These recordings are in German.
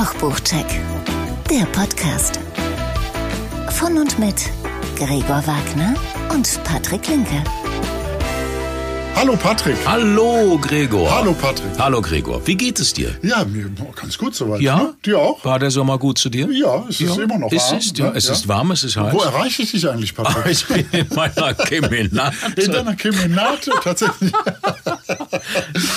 Kochbuchcheck, der Podcast. Von und mit Gregor Wagner und Patrick Linke. Hallo Patrick. Hallo Gregor. Hallo Patrick. Hallo Gregor. Wie geht es dir? Ja, mir ganz gut soweit. Ja? Ne? Dir auch? War der Sommer gut zu dir? Ja, es ist immer noch es warm. Ist, ja, ne? es ist warm, es ist heiß. Wo erreiche ich dich eigentlich, Patrick? ich bin in meiner Kemenate. In deiner Kemenate tatsächlich.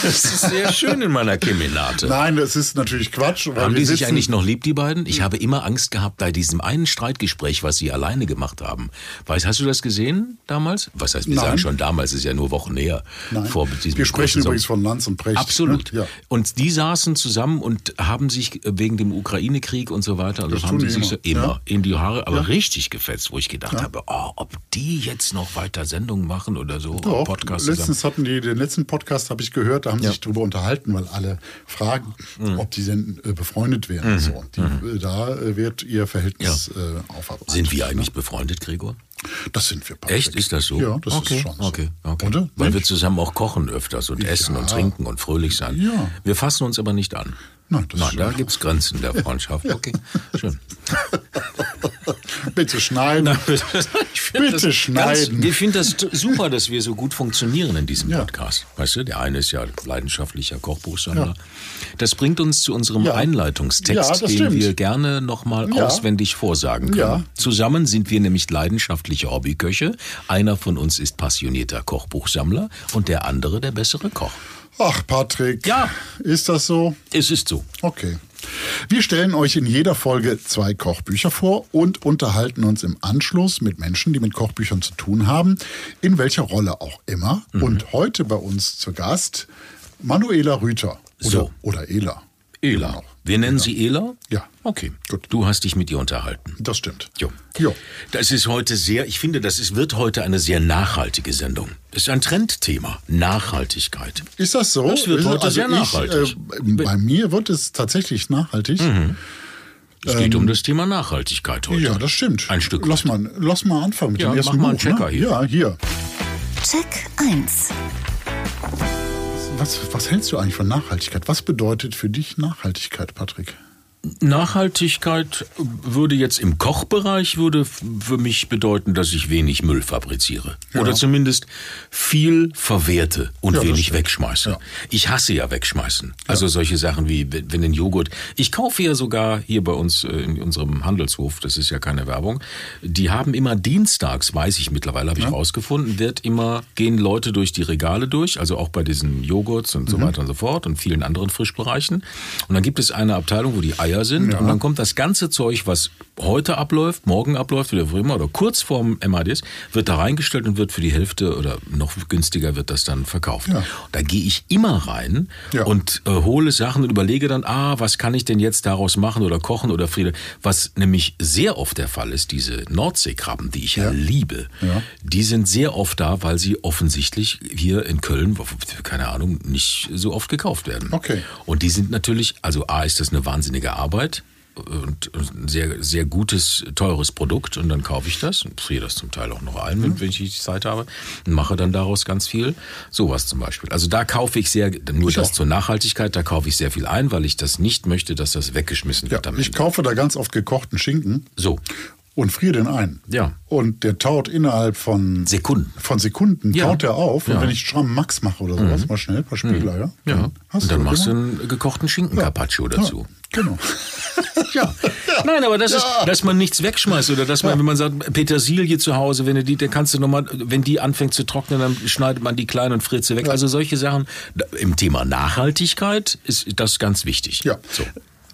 Es ist sehr schön in meiner Kemenate. Nein, das ist natürlich Quatsch. Haben die sich eigentlich noch lieb, die beiden? Ich habe immer Angst gehabt bei diesem einen Streitgespräch, was sie alleine gemacht haben. Weißt, hast du das gesehen damals? Was heißt, wir Nein. sagen schon damals, ist ja nur Wochen näher. Nein. Vor diesem wir sprechen übrigens von Lanz und Precht. Absolut. Ne? Ja. Und die saßen zusammen und haben sich wegen dem Ukraine-Krieg und so weiter, also Das haben die die sich so immer. immer Ja. in die Haare, aber richtig gefetzt, wo ich gedacht habe, oh, ob die jetzt noch weiter Sendungen machen oder so, Doch, Podcast zusammen. letztens hatten die, den letzten Podcast habe ich gehört, da haben sie sich darüber unterhalten, weil alle fragen, Mhm. ob die denn äh, befreundet wären. So, die, äh, da äh, wird ihr Verhältnis äh, aufarbeitet. Sind wir eigentlich befreundet, Gregor? Das sind wir, Patrick. Echt? Ist das so? Ja, das okay. ist schon so. Okay, okay. Oder? Weil wir zusammen auch kochen öfters und essen und trinken und fröhlich sein. Ja. Wir fassen uns aber nicht an. Nein, das Nein ist da gibt es Grenzen der Freundschaft. Okay, schön. Bitte schneiden. ich find Bitte das schneiden. Ganz, ich finde das super, dass wir so gut funktionieren in diesem Ja. Podcast. Weißt du, der eine ist ja leidenschaftlicher Kochbuchsammler. Das bringt uns zu unserem Ja. Einleitungstext, Ja, den stimmt. wir gerne nochmal Ja. auswendig vorsagen können. Ja. Zusammen sind wir nämlich leidenschaftliche Hobbyköche. Einer von uns ist passionierter Kochbuchsammler und der andere der bessere Koch. Ach, Patrick. Ja. Ist das so? Es ist so. Okay. Wir stellen euch in jeder Folge zwei Kochbücher vor und unterhalten uns im Anschluss mit Menschen, die mit Kochbüchern zu tun haben, in welcher Rolle auch immer. Mhm. Und heute bei uns zu Gast Manuela Rüther. Oder, So. oder Ela. Ela. Noch. Wir nennen sie Ela? Ja. Okay. Gut. Du hast dich mit ihr unterhalten. Das stimmt. Jo. Jo. Das ist heute sehr, ich finde, das ist, wird heute eine sehr nachhaltige Sendung. Das ist ein Trendthema. Nachhaltigkeit. Ist das so? Das wird Ist- heute sehr ich, nachhaltig. Äh, bei mir wird es tatsächlich nachhaltig. Es geht um das Thema Nachhaltigkeit heute. Ähm, Ja, das stimmt. Ein Stück Lass mal, lass mal anfangen mit Ja, dem ersten mach mal einen Buch. Checker ne? hier. Ja, hier. Check 1. Was, was hältst du eigentlich von Nachhaltigkeit? Was bedeutet für dich Nachhaltigkeit, Patrick? Nachhaltigkeit würde jetzt im Kochbereich würde für mich bedeuten, dass ich wenig Müll fabriziere. Oder zumindest viel verwerte und Ja, wenig wegschmeiße. Ja. Ich hasse ja wegschmeißen. Also solche Sachen wie, wenn den Joghurt. Ich kaufe ja sogar hier bei uns äh, in unserem Handelshof, das ist ja keine Werbung, die haben immer dienstags, weiß ich mittlerweile, habe ich rausgefunden, wird immer, gehen Leute durch die Regale durch, also auch bei diesen Joghurts und so weiter und so fort und vielen anderen Frischbereichen. Und dann gibt es eine Abteilung, wo die Eier sind und dann kommt das ganze Zeug, was heute abläuft, morgen abläuft, oder früher immer, oder kurz vorm MADs, wird da reingestellt und wird für die Hälfte oder noch günstiger wird das dann verkauft. Ja. Da gehe ich immer rein Ja. und äh, hole Sachen und überlege dann, ah, was kann ich denn jetzt daraus machen oder kochen oder friede. Was nämlich sehr oft der Fall ist, diese Nordseekrabben, die ich ja, liebe, Ja. die sind sehr oft da, weil sie offensichtlich hier in Köln, keine Ahnung, nicht so oft gekauft werden. Okay. Und die sind natürlich, also A ist das eine wahnsinnige Arbeit und und ein sehr, sehr gutes, teures Produkt und dann kaufe ich das und friere das zum Teil auch noch ein, Mhm. wenn, wenn ich die Zeit habe und mache dann daraus ganz viel. Sowas zum Beispiel. Also da kaufe ich sehr, nur Ich das auch. zur Nachhaltigkeit, da kaufe ich sehr viel ein, weil ich das nicht möchte, dass das weggeschmissen Ja, wird. am ich Ende. kaufe da ganz oft gekochten Schinken So, und friere den ein. Ja. Und der taut innerhalb von Sekunden. Von Sekunden Ja. taut er auf. Und Ja. Mhm. wenn ich Schramm Max mache oder sowas, mal schnell, ein paar Spieler, ja. Ja. dann und dann du, machst du einen gekochten Schinken Carpaccio dazu. Genau. Ja. Nein, aber das ist, dass man nichts wegschmeißt oder dass man, wenn man sagt, Petersilie zu Hause, wenn du die, dann kannst du nochmal, wenn die anfängt zu trocknen, dann schneidet man die klein und friert sie weg. Also solche Sachen. Im Thema Nachhaltigkeit ist das ganz wichtig. Ja. So.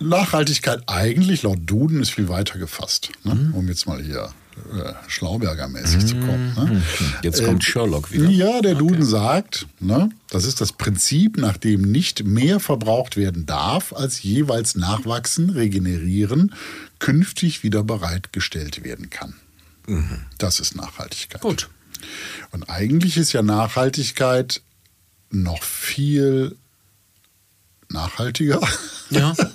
Nachhaltigkeit eigentlich laut Duden ist viel weiter gefasst. Ne? Mhm. Um jetzt mal hier äh, Schlauberger-mäßig zu kommen. Ne? Jetzt kommt Sherlock wieder. Ja, der Duden sagt, ne, das ist das Prinzip, nach dem nicht mehr verbraucht werden darf, als jeweils nachwachsen, regenerieren, künftig wieder bereitgestellt werden kann. Das ist Nachhaltigkeit. Mhm. Gut. Und eigentlich ist ja Nachhaltigkeit noch viel nachhaltiger. Ja.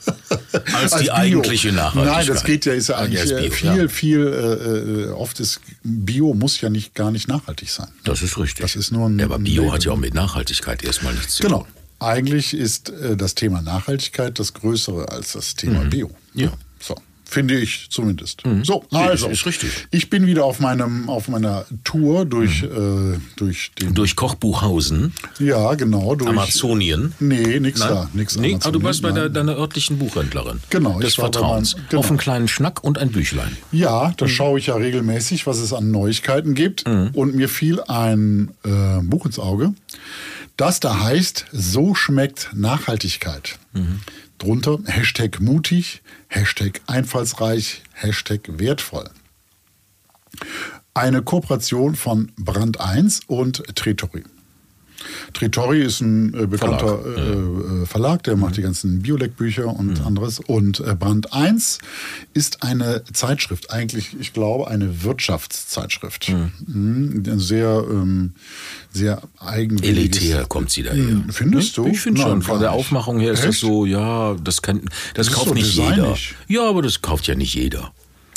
Als, die Bio. eigentliche Nachhaltigkeit. Nein, das geht ja, ist ja Ah, eigentlich ist äh, Bio, viel, ja. viel, äh, äh, oft ist Bio muss ja nicht gar nicht nachhaltig sein. Das ist richtig. Das ist nur ein- ja, aber Bio hat ja auch mit Nachhaltigkeit erstmal nichts zu Genau. tun. eigentlich ist äh, das Thema Nachhaltigkeit das Größere als das Thema Bio. Ja. So. Finde ich zumindest. So, Nee, also, ist- ist richtig. ich bin wieder auf meinem auf meiner Tour durch Mhm. äh, durch den Durch Kochbuchhausen, ja genau durch Amazonien. Nee, nix Nein? da, nix nee, aber du warst bei der, deiner örtlichen Buchhändlerin. Genau, Des Vertrauens. meinem- genau. Auf einen kleinen Schnack und ein Büchlein. Ja, Mhm. da schaue ich ja regelmäßig, was es an Neuigkeiten gibt. Und mir fiel ein äh, Buch ins Auge, das da heißt, so schmeckt Nachhaltigkeit. Drunter Hashtag mutig, Hashtag einfallsreich, Hashtag wertvoll. Eine Kooperation von Brand 1 und Tretori. Tritori ist ein äh, bekannter Verlag, äh, äh, Verlag der macht die ganzen Biolek-Bücher und anderes. Und äh, Brand 1 ist eine Zeitschrift, eigentlich, ich glaube, eine Wirtschaftszeitschrift. Mhm. Ein Sehr, ähm, sehr eigenwilliges. Elitär kommt sie daher. Hm, findest du? Ich finde schon. Von der. Aufmachung her ist das so, ja, das kann, das, Das kauft so nicht jeder. Ja, aber das kauft ja nicht jeder.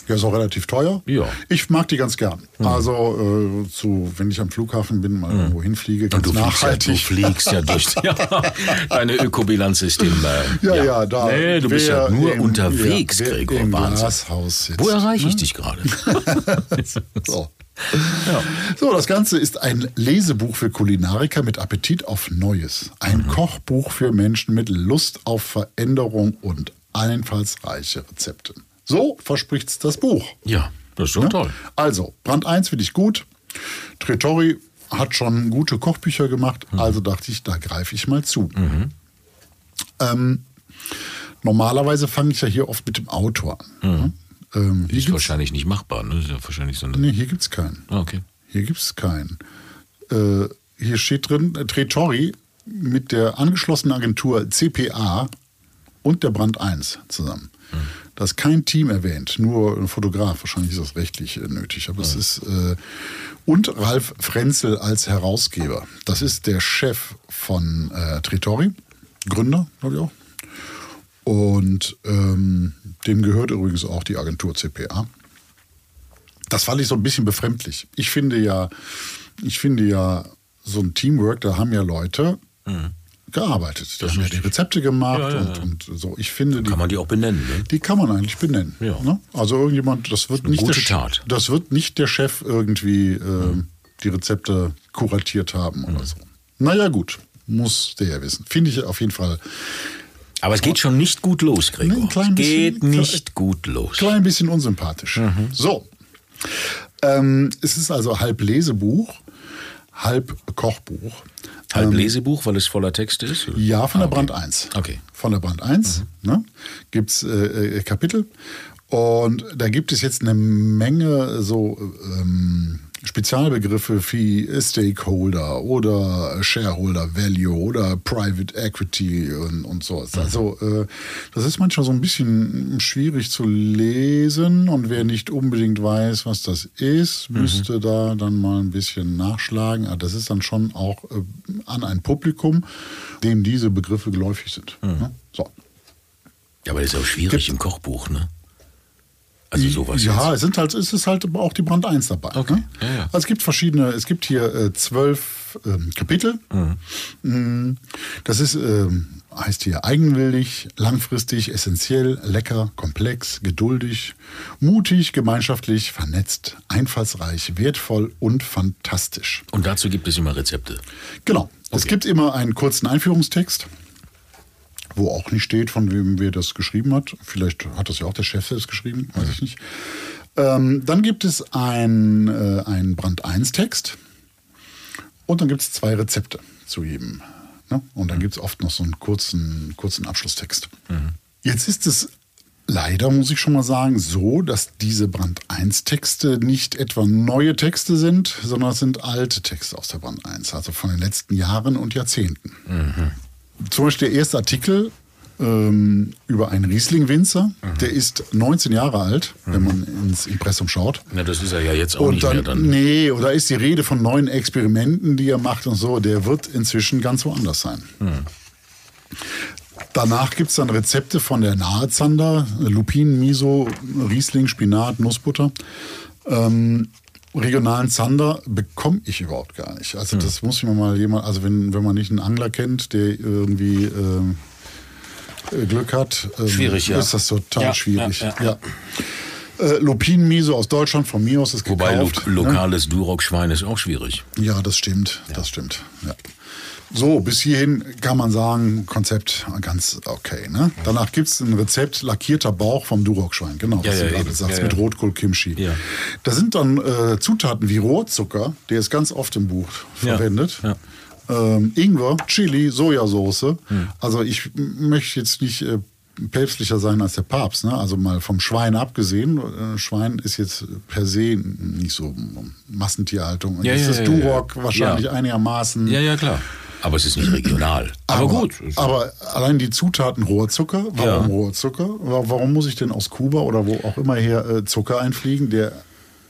Ja, ist auch relativ teuer. Ja. Mhm. Ich mag die ganz gern. Also, äh, zu, wenn ich am Flughafen bin, mal irgendwo hinfliege, ganz du fliegst, ja, du nachhaltig. fliegst ja durch. Ja, deine Ökobilanz ist im. Äh, Ja, ja, da. Nee, du bist ja nur im- unterwegs, ja, Gregor. Im Wahnsinn. Glashaus sitzt. Wo erreiche ich ne? dich gerade? So. So, das Ganze ist ein Lesebuch für Kulinariker mit Appetit auf Neues. Ein Mhm. Kochbuch für Menschen mit Lust auf Veränderung und einfallsreiche Rezepte. So verspricht's das Buch. Ja, das ist schon toll. Also, Brand 1 finde ich gut. Tretori hat schon gute Kochbücher gemacht, Mhm. also dachte ich, da greife ich mal zu. Ähm, normalerweise fange ich ja hier oft mit dem Autor an. ne? Ähm, hier Ist wahrscheinlich nicht machbar. Ne? Ist ja wahrscheinlich so eine. nee, hier gibt es keinen. Ah, okay. Hier gibt es keinen. Äh, hier steht drin, Tretori mit der angeschlossenen Agentur CPA und der Brand 1 zusammen. Da ist kein Team erwähnt, nur ein Fotograf. Wahrscheinlich ist das rechtlich äh, nötig. Aber es ist. Äh, und Ralf Frenzel als Herausgeber. Das ist der Chef von äh, Tretori, Gründer, glaube ich auch. Und ähm, dem gehört übrigens auch die Agentur CPA. Das fand ich so ein bisschen befremdlich. Ich finde ja, ich finde ja, so ein Teamwork, da haben ja Leute gearbeitet. Die haben ja die Rezepte gemacht Ja, ja, ja. Und, und so. Ich finde, die, Kann man die auch benennen. Ne? die kann man eigentlich benennen. Ja. Ne? Also irgendjemand, das wird eine nicht der, Tat. das wird nicht der Chef irgendwie äh, die Rezepte kuratiert haben oder so. Naja, gut. Muss der ja wissen. Finde ich auf jeden Fall Aber es geht schon nicht gut los, Gregor. Nee, es geht bisschen- nicht gut los. klein bisschen unsympathisch. So. Ähm, es ist also halb Lesebuch, halb Kochbuch. Halb Lesebuch, weil es voller Texte ist? oder? Ja, von Ah, der okay. Brand 1. Okay. Von der Brand 1 ne, gibt es äh, äh, Kapitel. Und da gibt es jetzt eine Menge so ähm, Spezialbegriffe wie Stakeholder oder Shareholder Value oder Private Equity und, und so. Also äh, das ist manchmal so ein bisschen schwierig zu lesen und wer nicht unbedingt weiß, was das ist, müsste da dann mal ein bisschen nachschlagen. Aber das ist dann schon auch äh, an ein Publikum, dem diese Begriffe geläufig sind. Ne? So. Ja, aber das ist auch schwierig im Kochbuch, ne? Also sowas Ja, jetzt. es sind halt, es ist halt auch die Brand 1 dabei. Okay, Ne? ja, ja. Also es gibt verschiedene, es gibt hier äh, zwölf ähm, Kapitel. Mm, Das ist, ähm, heißt hier eigenwillig, langfristig, essentiell, lecker, komplex, geduldig, mutig, gemeinschaftlich, vernetzt, einfallsreich, wertvoll und fantastisch. Und dazu gibt es immer Rezepte. Genau. Es Okay. gibt immer einen kurzen Einführungstext, wo auch nicht steht, von wem wer das geschrieben hat. Vielleicht hat das ja auch der Chef selbst geschrieben, weiß ich nicht. Ähm, dann gibt es ein, äh, einen Brand 1-Text und dann gibt es zwei Rezepte zu jedem. Ne? Und dann gibt es oft noch so einen kurzen, kurzen Abschlusstext. Jetzt ist es leider, muss ich schon mal sagen, so, dass diese Brand 1-Texte nicht etwa neue Texte sind, sondern es sind alte Texte aus der Brand 1, also von den letzten Jahren und Jahrzehnten. Zum Beispiel der erste Artikel ähm, über einen Riesling-Winzer, der ist 19 Jahre alt, wenn man ins Impressum schaut. Na, das ist er ja jetzt auch Und nicht mehr dann, dann. nee, oder ist die Rede von neuen Experimenten, die er macht und so, der wird inzwischen ganz woanders sein. Danach gibt es dann Rezepte von der Nahezander, Lupin, Miso, Riesling, Spinat, Nussbutter. Ähm, regionalen Zander bekomme ich überhaupt gar nicht. Hm. Also das muss mir mal jemand, also wenn, wenn man nicht einen Angler kennt, der irgendwie ähm, äh, Glück hat, ähm, Schwierig, ja. ist das total Ja, schwierig. ja, Ja, Äh, Lupinenmiso aus Deutschland, von mir aus ist Wobei lo gekauft. ne? lokales Duroc-Schwein ist auch schwierig. Ja, das stimmt, das stimmt. Ja. So, bis hierhin kann man sagen, Konzept ganz okay. Ne? Danach gibt es ein Rezept lackierter Bauch vom Duroc-Schwein. Genau, Ja, was ja, du gerade sagst, Ja, mit ja. Rotkohl-Kimchi. Ja. Da sind dann äh, Zutaten wie Rohrzucker, der ist ganz oft im Buch verwendet. Ähm, Ingwer, Chili, Sojasauce. Hm. Also ich möchte jetzt nicht äh, päpstlicher sein als der Papst. Ne? Also mal vom Schwein abgesehen. Äh, Schwein ist jetzt per se nicht so Massentierhaltung. Ja, ist ja, das ja, Duroc ja. wahrscheinlich einigermaßen. Ja, ja, klar. Aber es ist nicht regional. Aber, gut. Aber allein die Zutaten Rohrzucker, warum Ja. Rohrzucker? Wa- Warum muss ich denn aus Kuba oder wo auch immer her äh, Zucker einfliegen, der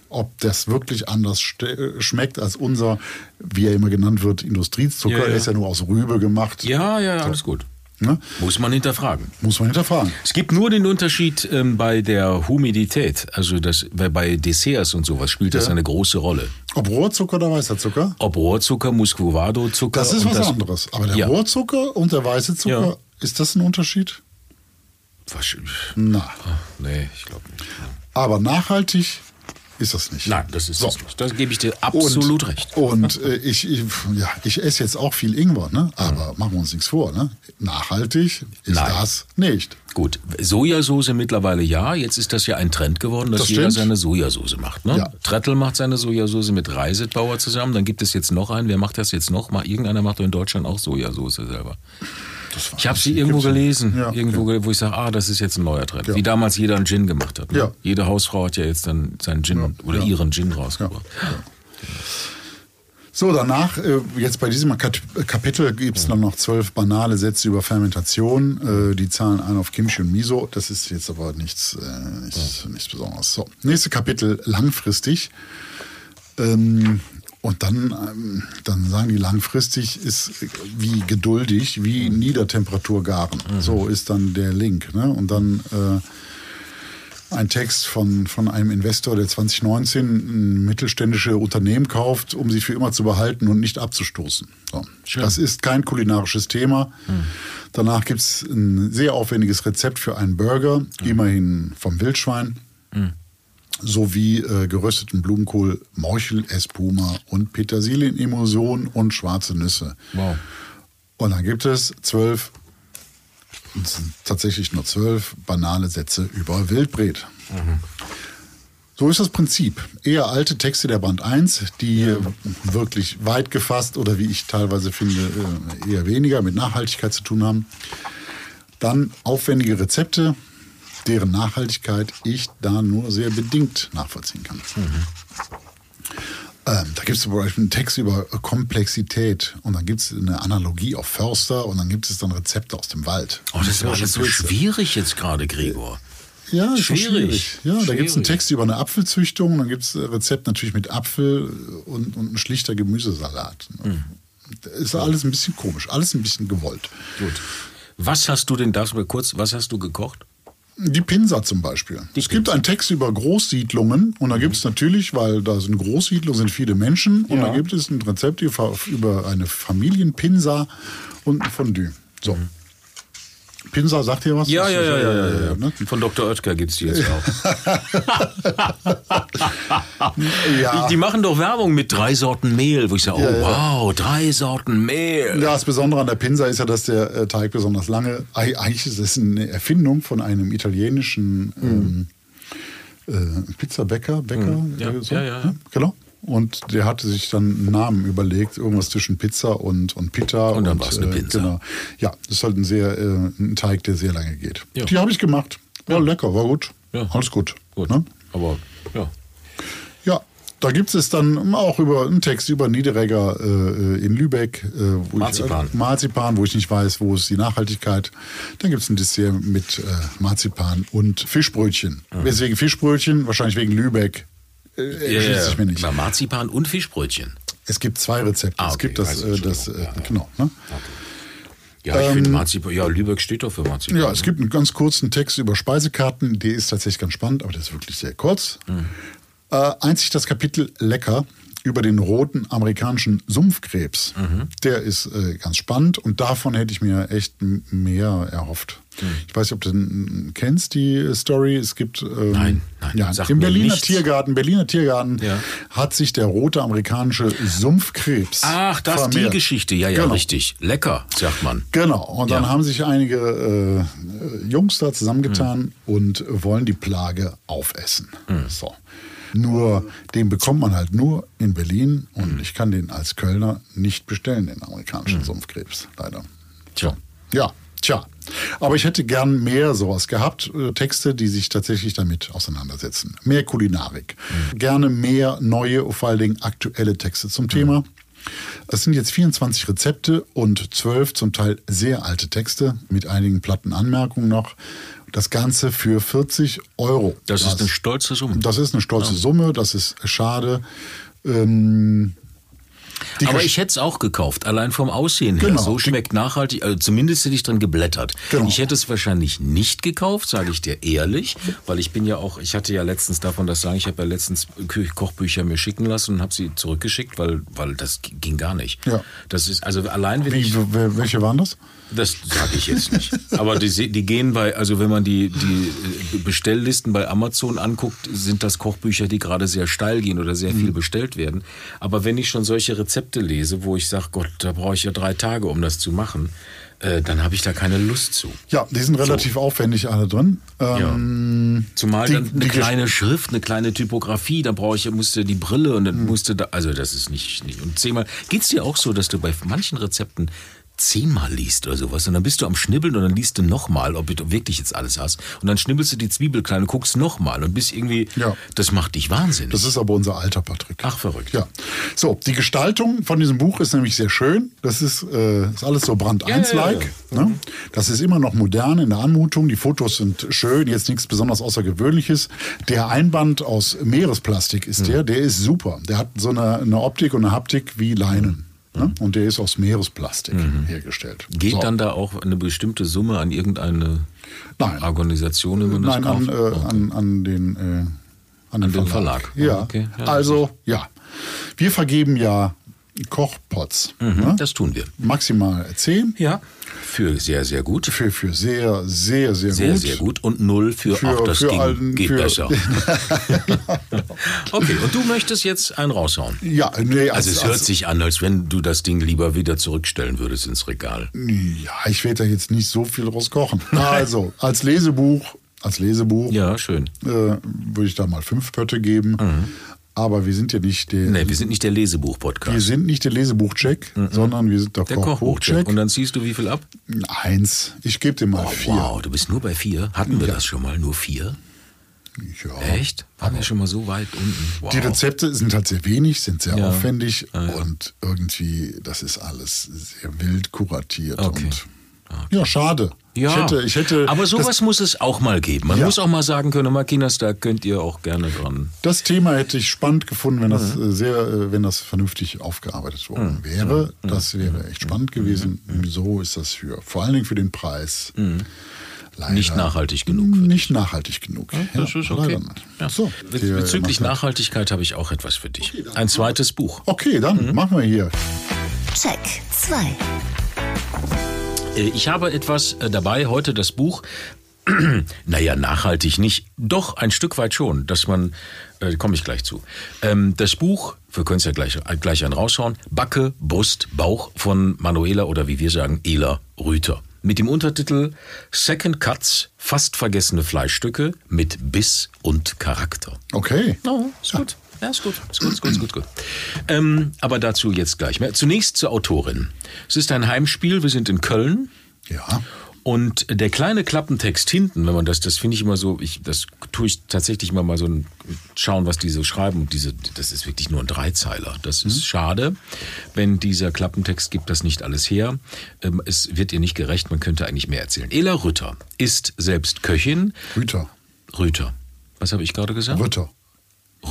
ob das wirklich anders ste- schmeckt als unser, wie er immer genannt wird, Industriezucker. Ja, ja. Er ist ja nur aus Rübe gemacht. ja, ja, ja, alles gut. Ne? Muss man hinterfragen. Muss man hinterfragen. Es gibt nur den Unterschied ähm, bei der Humidität, also das, bei- Desserts und sowas spielt das Ja. eine große Rolle. Ob Rohrzucker oder weißer Zucker? Ob Rohrzucker, Muscovado-Zucker. Das ist und was anderes. Aber der Ja. Rohrzucker und der weiße Zucker, Ja. ist das ein Unterschied? Was- Na. Nee, ich glaube nicht. Aber nachhaltig ist das nicht. Nein, das ist So. es nicht. Da gebe ich dir absolut und, recht. Und äh, ich, ich, ja, ich esse jetzt auch viel Ingwer, ne? aber machen wir uns nichts vor. Ne? Nachhaltig ist Nein. das nicht. Gut, Sojasauce mittlerweile ja. Jetzt ist das ja ein Trend geworden, dass Das jeder seine Sojasauce macht. Ne? Ja. Trettl macht seine Sojasauce mit Reisetbauer zusammen. Dann gibt es jetzt noch einen. Wer macht das jetzt noch? Mal irgendeiner macht doch in Deutschland auch Sojasauce selber. Ich habe sie irgendwo gelesen, Ja, irgendwo, ge- wo ich sage, ah, das ist jetzt ein neuer Trend. Ja. Wie damals jeder einen Gin gemacht hat. Ne? Ja. Jede Hausfrau hat ja jetzt dann seinen Gin oder ja. ihren Gin rausgebracht. So, danach, äh, jetzt bei diesem Kapitel gibt es dann noch zwölf banale Sätze über Fermentation. Äh, die zahlen ein auf Kimchi und Miso. Das ist jetzt aber nichts, äh, nichts, nichts Besonderes. So, nächste Kapitel langfristig. Ähm, und dann, ähm, dann sagen die langfristig ist wie geduldig, wie Niedertemperatur garen. So ist dann der Link. Ne? Und dann äh, ein Text von, von einem Investor, der 2019 ein mittelständische Unternehmen kauft, um sie für immer zu behalten und nicht abzustoßen. So. Das ist kein kulinarisches Thema. Danach gibt es ein sehr aufwendiges Rezept für einen Burger, immerhin vom Wildschwein, sowie äh, gerösteten Blumenkohl, Morchel, Espuma und Petersilienemulsion und schwarze Nüsse. Wow. Und dann gibt es zwölf, es sind tatsächlich nur zwölf banale Sätze über Wildbret. So ist das Prinzip. Eher alte Texte der Band 1, die äh, wirklich weit gefasst oder wie ich teilweise finde, äh, eher weniger mit Nachhaltigkeit zu tun haben. Dann aufwendige Rezepte, deren Nachhaltigkeit ich da nur sehr bedingt nachvollziehen kann. Ähm, da gibt es zum Beispiel einen Text über Komplexität und dann gibt es eine Analogie auf Förster und dann gibt es dann Rezepte aus dem Wald. Oh, das ist Und alles so schwierig jetzt gerade, Gregor. Ja, ist Schwierig. schwierig. Ja, da gibt es einen Schwierig. Text über eine Apfelzüchtung, dann gibt es Rezept natürlich mit Apfel und, und ein schlichter Gemüsesalat. Mhm. Das ist alles ein bisschen komisch, alles ein bisschen gewollt. Gut. Was hast du denn, darfst du mal kurz, was hast du gekocht? Die Pinsa zum Beispiel. Die es gibt Pinsa. einen Text über Großsiedlungen und da gibt es natürlich, weil da sind Großsiedlungen, sind viele Menschen und Ja. da gibt es ein Rezept über eine Familienpinsa und ein Fondue. So. Pinsa sagt ihr was? Das ist, äh, ne? Von Dr. Oetker gibt es die jetzt auch. Ja. Die, die machen doch Werbung mit drei Sorten Mehl, wo ich sage, oh Ja, ja. wow, drei Sorten Mehl. Ja, das Besondere an der Pinsa ist ja, dass der äh, Teig besonders lange. Eig- Eigentlich ist es eine Erfindung von einem italienischen ähm, äh, Pizzabäcker, Bäcker, Mhm. Ja, so, ja, ja. ne? genau. Und der hatte sich dann einen Namen überlegt, irgendwas zwischen Pizza und, und Pita. Und dann war's eine Pinsa. Genau. Ja, das ist halt ein sehr äh, ein Teig, der sehr lange geht. Ja. Die habe ich gemacht. War lecker, war gut. Ja. Alles gut. Gut, Ne? aber ja. Ja, da gibt es dann auch über einen Text über Niederegger äh, in Lübeck. Äh, wo Marzipan. Ich, äh, Marzipan, wo ich nicht weiß, wo ist die Nachhaltigkeit. Dann gibt es ein Dessert mit äh, Marzipan und Fischbrötchen. Weswegen Fischbrötchen? Wahrscheinlich wegen Lübeck. Äh, erschließt sich mir nicht. Marzipan und Fischbrötchen. Es gibt zwei Rezepte. Ah, es okay, gibt das, also, das äh. Ja, genau. Ne? Ja, ich finde Marzipan, ja, Lübeck steht doch für Marzipan. Ja, es gibt einen ganz kurzen Text über Speisekarten. Der ist tatsächlich ganz spannend, aber der ist wirklich sehr kurz. Äh, einzig das Kapitel Lecker über den roten amerikanischen Sumpfkrebs. Mhm. Der ist äh, ganz spannend und davon hätte ich mir echt mehr erhofft. Mhm. Ich weiß nicht, ob du den kennst, die Story. Es gibt ähm, Nein, nein, ja, im Berliner nichts. Tiergarten, Berliner Tiergarten Ja. hat sich der rote amerikanische Sumpfkrebs Ach, das ist die vermehrt. Geschichte. Ja, ja, Genau. richtig. Lecker, sagt man. Genau, und dann Ja. haben sich einige äh, Jungs da zusammengetan Hm. und wollen die Plage aufessen. Hm. So. Nur den bekommt man halt nur in Berlin und Hm. ich kann den als Kölner nicht bestellen, den amerikanischen Sumpfkrebs, leider. Tja. Ja, tja. Aber ich hätte gern mehr sowas gehabt, äh, Texte, die sich tatsächlich damit auseinandersetzen. Mehr Kulinarik. Gerne mehr neue, vor allen Dingen aktuelle Texte zum Thema. Es sind jetzt 24 Rezepte und 12 zum Teil sehr alte Texte mit einigen platten Anmerkungen noch. Das Ganze für 40 Euro. Das ist eine stolze Summe. Das ist eine stolze Summe, das ist schade. Ähm, Aber ich hätte es auch gekauft, allein vom Aussehen her. Genau. So schmeckt nachhaltig, also zumindest hätte ich drin geblättert. Genau. Ich hätte es wahrscheinlich nicht gekauft, sage ich dir ehrlich, weil ich bin ja auch, ich hatte ja letztens davon das sagen, ich habe ja letztens Kochbücher mir schicken lassen und habe sie zurückgeschickt, weil, weil das ging gar nicht. Ja. Das ist, also allein wenn Wie, ich, welche waren das? Das sage ich jetzt nicht. Aber die, die gehen bei, also wenn man die, die äh, Bestelllisten bei Amazon anguckt, sind das Kochbücher, die gerade sehr steil gehen oder sehr viel bestellt werden. Aber wenn ich schon solche Rezepte lese, wo ich sage, Gott, da brauche ich ja drei Tage, um das zu machen, äh, dann habe ich da keine Lust zu. Ja, die sind relativ aufwendig alle drin. Ähm, Zumal die- dann eine kleine Schrift, eine kleine Typografie, da brauche ich, musste die Brille und dann musste da, also das ist nicht, nicht. Und zehnmal, geht's dir auch so, dass du bei manchen Rezepten zehnmal liest oder sowas und dann bist du am Schnibbeln und dann liest du nochmal, ob du wirklich jetzt alles hast und dann schnibbelst du die Zwiebel klein und guckst nochmal und bist irgendwie, Ja. das macht dich wahnsinnig. Das ist aber unser alter Patrick. Ach, verrückt. Ja. So, die Gestaltung von diesem Buch ist nämlich sehr schön. Das ist, äh, ist alles so Brand Ja, 1-like. ja, Ne? Das ist immer noch modern in der Anmutung. Die Fotos sind schön, jetzt nichts besonders Außergewöhnliches. Der Einband aus Meeresplastik ist der, der ist super. Der hat so eine, eine Optik und eine Haptik wie Leinen. Ne? Und der ist aus Meeresplastik hergestellt. Geht So. dann da auch eine bestimmte Summe an irgendeine Nein. Organisation, wenn man das Nein, an, kauft? äh, an, an den, äh, an An den Verlag. Ja. Okay, ja, also, ja. Wir vergeben ja Kochpots. Ne? Das tun wir. Maximal 10. Ja. Für sehr, sehr gut. Für, für sehr, sehr, sehr, Sehr, gut. sehr gut. Und null für, Für- ach, das für ging, allen- geht für- besser. okay, und du möchtest jetzt einen raushauen. Ja, nee, Also als, es hört als, sich an, als wenn du das Ding lieber wieder zurückstellen würdest ins Regal. Ja, ich werde da jetzt nicht so viel draus kochen. Also, als Lesebuch, als Lesebuch Ja, schön. äh, würde ich da mal fünf Pötte geben. Aber wir sind ja nicht der, Nee, wir sind nicht der wir Lesebuch-Podcast. sind nicht der Lesebuchcheck, sondern wir sind der, Der Kochbuchcheck. Und dann ziehst du wie viel ab? Eins. Ich gebe dir mal Oh, vier. wow, du bist nur bei vier. Hatten wir das schon mal? Nur vier? Ja. Echt? Waren wir schon mal so weit unten? Wow. Die Rezepte sind halt sehr wenig, sind sehr Ja. aufwendig Ah, ja. und irgendwie, das ist alles sehr wild kuratiert. Okay. Und ja, schade. Ja, Ich hätte, ich hätte aber das, sowas muss es auch mal geben. Man Ja. muss auch mal sagen können, mal Kinders, da könnt ihr auch gerne dran. das Thema hätte ich spannend gefunden, wenn das Mhm. äh, sehr, äh, wenn das vernünftig aufgearbeitet worden wäre. Mhm. Das wäre echt spannend gewesen. So ist das für, vor allen Dingen für den Preis. Leider Mhm. Nicht nachhaltig genug Nicht nachhaltig genug. Das Ja, ist okay. Ja. So, Bezüglich Nachhaltigkeit habe ich auch etwas für dich. Ein zweites Buch. Okay, dann Mhm. machen wir hier. Check 2. Äh, Ich habe etwas äh, dabei, heute das Buch. Naja, nachhaltig nicht. Doch, ein Stück weit schon, dass man, äh, komme ich gleich zu. Ähm, das Buch, wir können es ja gleich, äh, gleich einen raushauen, Backe, Brust, Bauch von Manuela oder wie wir sagen, Ela Rüther. Mit dem Untertitel Second Cuts, fast vergessene Fleischstücke mit Biss und Charakter. Okay. Oh, ist gut. Ja, ist gut. Ist gut, ist gut, ist gut, gut. Ähm, aber dazu jetzt gleich mehr. Zunächst zur Autorin. Es ist ein Heimspiel. Wir sind in Köln. Ja. Und der kleine Klappentext hinten, wenn man das, das finde ich immer so, ich, das tue ich tatsächlich immer mal so ein, schauen, was die so schreiben. Und diese, das ist wirklich nur ein Dreizeiler. Das ist schade, wenn dieser Klappentext gibt das nicht alles her. Ähm, es wird ihr nicht gerecht, man könnte eigentlich mehr erzählen. Ela Rütter ist selbst Köchin. Rüter. Rüter. Was habe ich gerade gesagt? Rütter.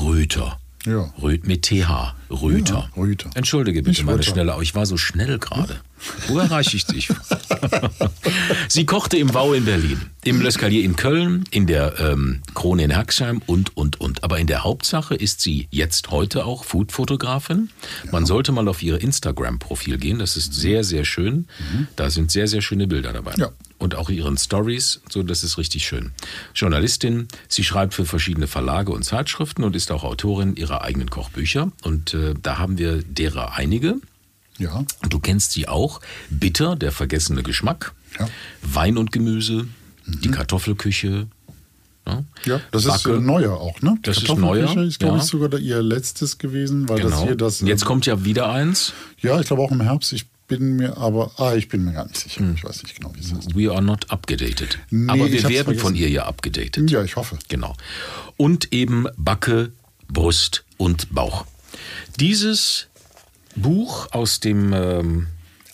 Rüter. Ja. Rü mit TH. Rüter. Ja, Rüter. Entschuldige bitte meine. Schnelle, aber ich war so schnell gerade. Wo erreiche ich dich? Sie kochte im Wau in Berlin, im L'Escalier in Köln, in der ähm, Krone in Herxheim und, und, und. Aber in der Hauptsache ist sie jetzt heute auch Foodfotografin. Man sollte mal auf ihr Instagram-Profil gehen. Das ist sehr, sehr schön. Da sind sehr, sehr schöne Bilder dabei. Ja. Und auch ihren Stories, so das ist richtig schön. Journalistin, sie schreibt für verschiedene Verlage und Zeitschriften und ist auch Autorin ihrer eigenen Kochbücher. Und äh, da haben wir derer einige. Ja. Und du kennst sie auch. Bitter, der vergessene Geschmack. Ja. Mhm. Wein und Gemüse. Die Kartoffelküche. Ja, Ja, das ist Backe. äh, neuer auch, ne? Das ist neuer, ist, glaube ja. ich, sogar ihr letztes gewesen, weil das Genau. hier das. Jetzt äh, kommt ja wieder eins. Ja, ich glaube auch im Herbst. Ich bin mir aber. Ah, ich bin mir gar nicht sicher. Hm. Ich weiß nicht genau, wie es heißt. We are not upgedatet. Nee, Aber wir werden von vergessen. ihr ja abgedatet. Ja, ich hoffe. Genau. Und eben Backe, Brust und Bauch. Dieses Buch aus dem ähm,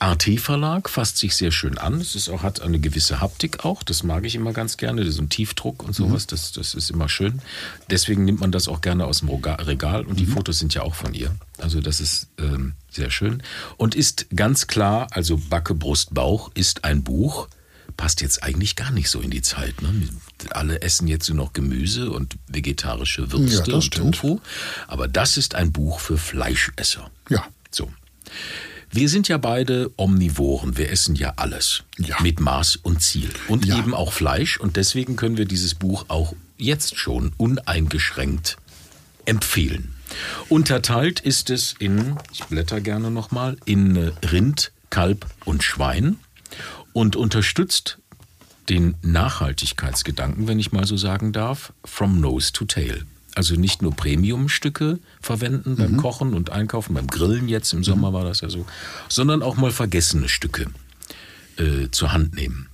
AT-Verlag fasst sich sehr schön an. Es ist auch, hat eine gewisse Haptik auch. Das mag ich immer ganz gerne. So ein Tiefdruck und sowas. Das, das ist immer schön. Deswegen nimmt man das auch gerne aus dem Regal. Und die Fotos sind ja auch von ihr. Also das ist ähm, sehr schön. Und ist ganz klar, also Backe, Brust, Bauch ist ein Buch. Passt jetzt eigentlich gar nicht so in die Zeit. Ne? Alle essen jetzt nur noch Gemüse und vegetarische Würste Ja, und. Tofu. Aber das ist ein Buch für Fleischesser. Ja. So. Wir sind ja beide Omnivoren. Wir essen ja alles. Ja. Mit Maß und Ziel. Und Ja. eben auch Fleisch. Und deswegen können wir dieses Buch auch jetzt schon uneingeschränkt empfehlen. Unterteilt ist es in, ich blätter gerne nochmal, in Rind, Kalb und Schwein und unterstützt den Nachhaltigkeitsgedanken, wenn ich mal so sagen darf, from nose to tail. Also nicht nur Premiumstücke verwenden beim Kochen und Einkaufen, beim Grillen jetzt im Sommer war das ja so, sondern auch mal vergessene Stücke äh, zur Hand nehmen.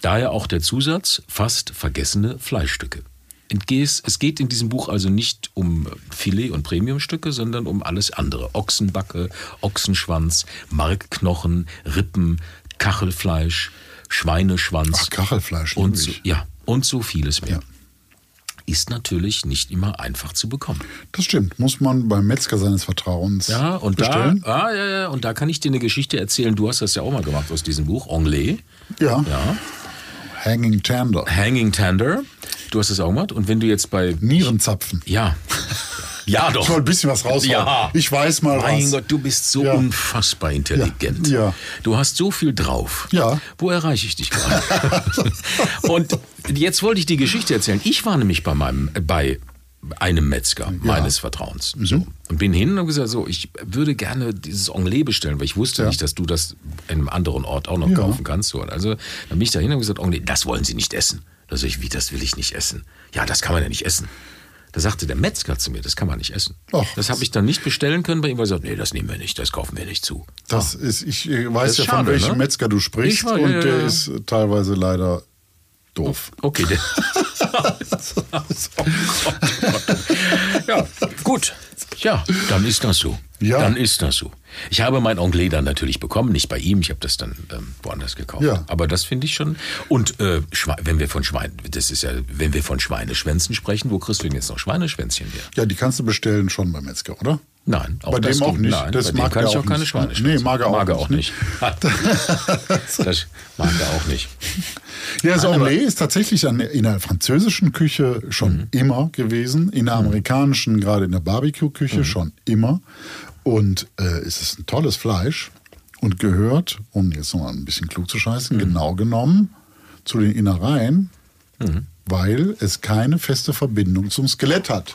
Daher auch der Zusatz fast vergessene Fleischstücke. Entgehst- Es geht in diesem Buch also nicht um Filet- und Premiumstücke, sondern um alles andere. Ochsenbacke, Ochsenschwanz, Markknochen, Rippen, Kachelfleisch, Schweineschwanz. Ach, Kachelfleisch, Und so, ja, und so vieles mehr. Ja. Ist natürlich nicht immer einfach zu bekommen. Das stimmt. Muss man beim Metzger seines Vertrauens Ja, und bestellen. da, ah, ja, ja, und da kann ich dir eine Geschichte erzählen. Du hast das ja auch mal gemacht aus diesem Buch, Anglais. Ja. Ja. Hanging Tender. Hanging Tender. Du hast das auch gemacht. Und wenn du jetzt bei. Nierenzapfen. Ja. Ja, Ich doch. wollte ein bisschen was raushauen. Ja. Ich weiß mal Mein was. Gott, du bist so Ja. unfassbar intelligent. Ja. Ja. Du hast so viel drauf. Ja. Wo erreiche ich dich gerade? Und jetzt wollte ich die Geschichte erzählen. Ich war nämlich bei meinem, bei einem Metzger meines Vertrauens. Mhm. So. Und bin hin und habe gesagt, so, ich würde gerne dieses Anglais bestellen, weil ich wusste Ja. nicht, dass du das in einem anderen Ort auch noch Ja. kaufen kannst. So. Also dann bin ich da hin und habe gesagt, Anglais, das wollen Sie nicht essen. Da sag ich, wie, das will ich nicht essen. Ja, das kann man ja nicht essen. Da sagte der Metzger zu mir, das kann man nicht essen. Ach. das habe ich dann nicht bestellen können bei ihm, weil er sagt, nee, das nehmen wir nicht, das kaufen wir nicht zu. Das ist, ich äh, weiß ist ja, von schade, welchem ne? Metzger du sprichst. Ich weiß, ja, und ja, der ist teilweise leider doof. Okay, ja, gut. Ja, dann ist das so. Ja. Dann ist das so. Ich habe mein Anglais dann natürlich bekommen, nicht bei ihm. Ich habe das dann ähm, woanders gekauft. Ja. Aber das finde ich schon. Und äh, wenn wir von Schwein, das ist ja, wenn wir von Schweineschwänzen sprechen, wo kriegst du denn jetzt noch Schweineschwänzchen her? Ja, die kannst du bestellen schon beim Metzger, oder? Nein, auch Bei das dem auch nicht. Nein, Das bei dem mag kann er ich auch auch keine nicht. Schweineschwänze. Nee, mag er auch mag er nicht, auch nicht. das mag er auch nicht. Ja, das Anglais ist tatsächlich in der französischen Küche schon Mhm. immer gewesen, in der amerikanischen, gerade in der Barbecue-Küche Mhm. schon immer. Und äh, es ist ein tolles Fleisch und gehört, um jetzt noch mal ein bisschen klug zu scheißen, Mhm. genau genommen zu den Innereien, weil es keine feste Verbindung zum Skelett hat.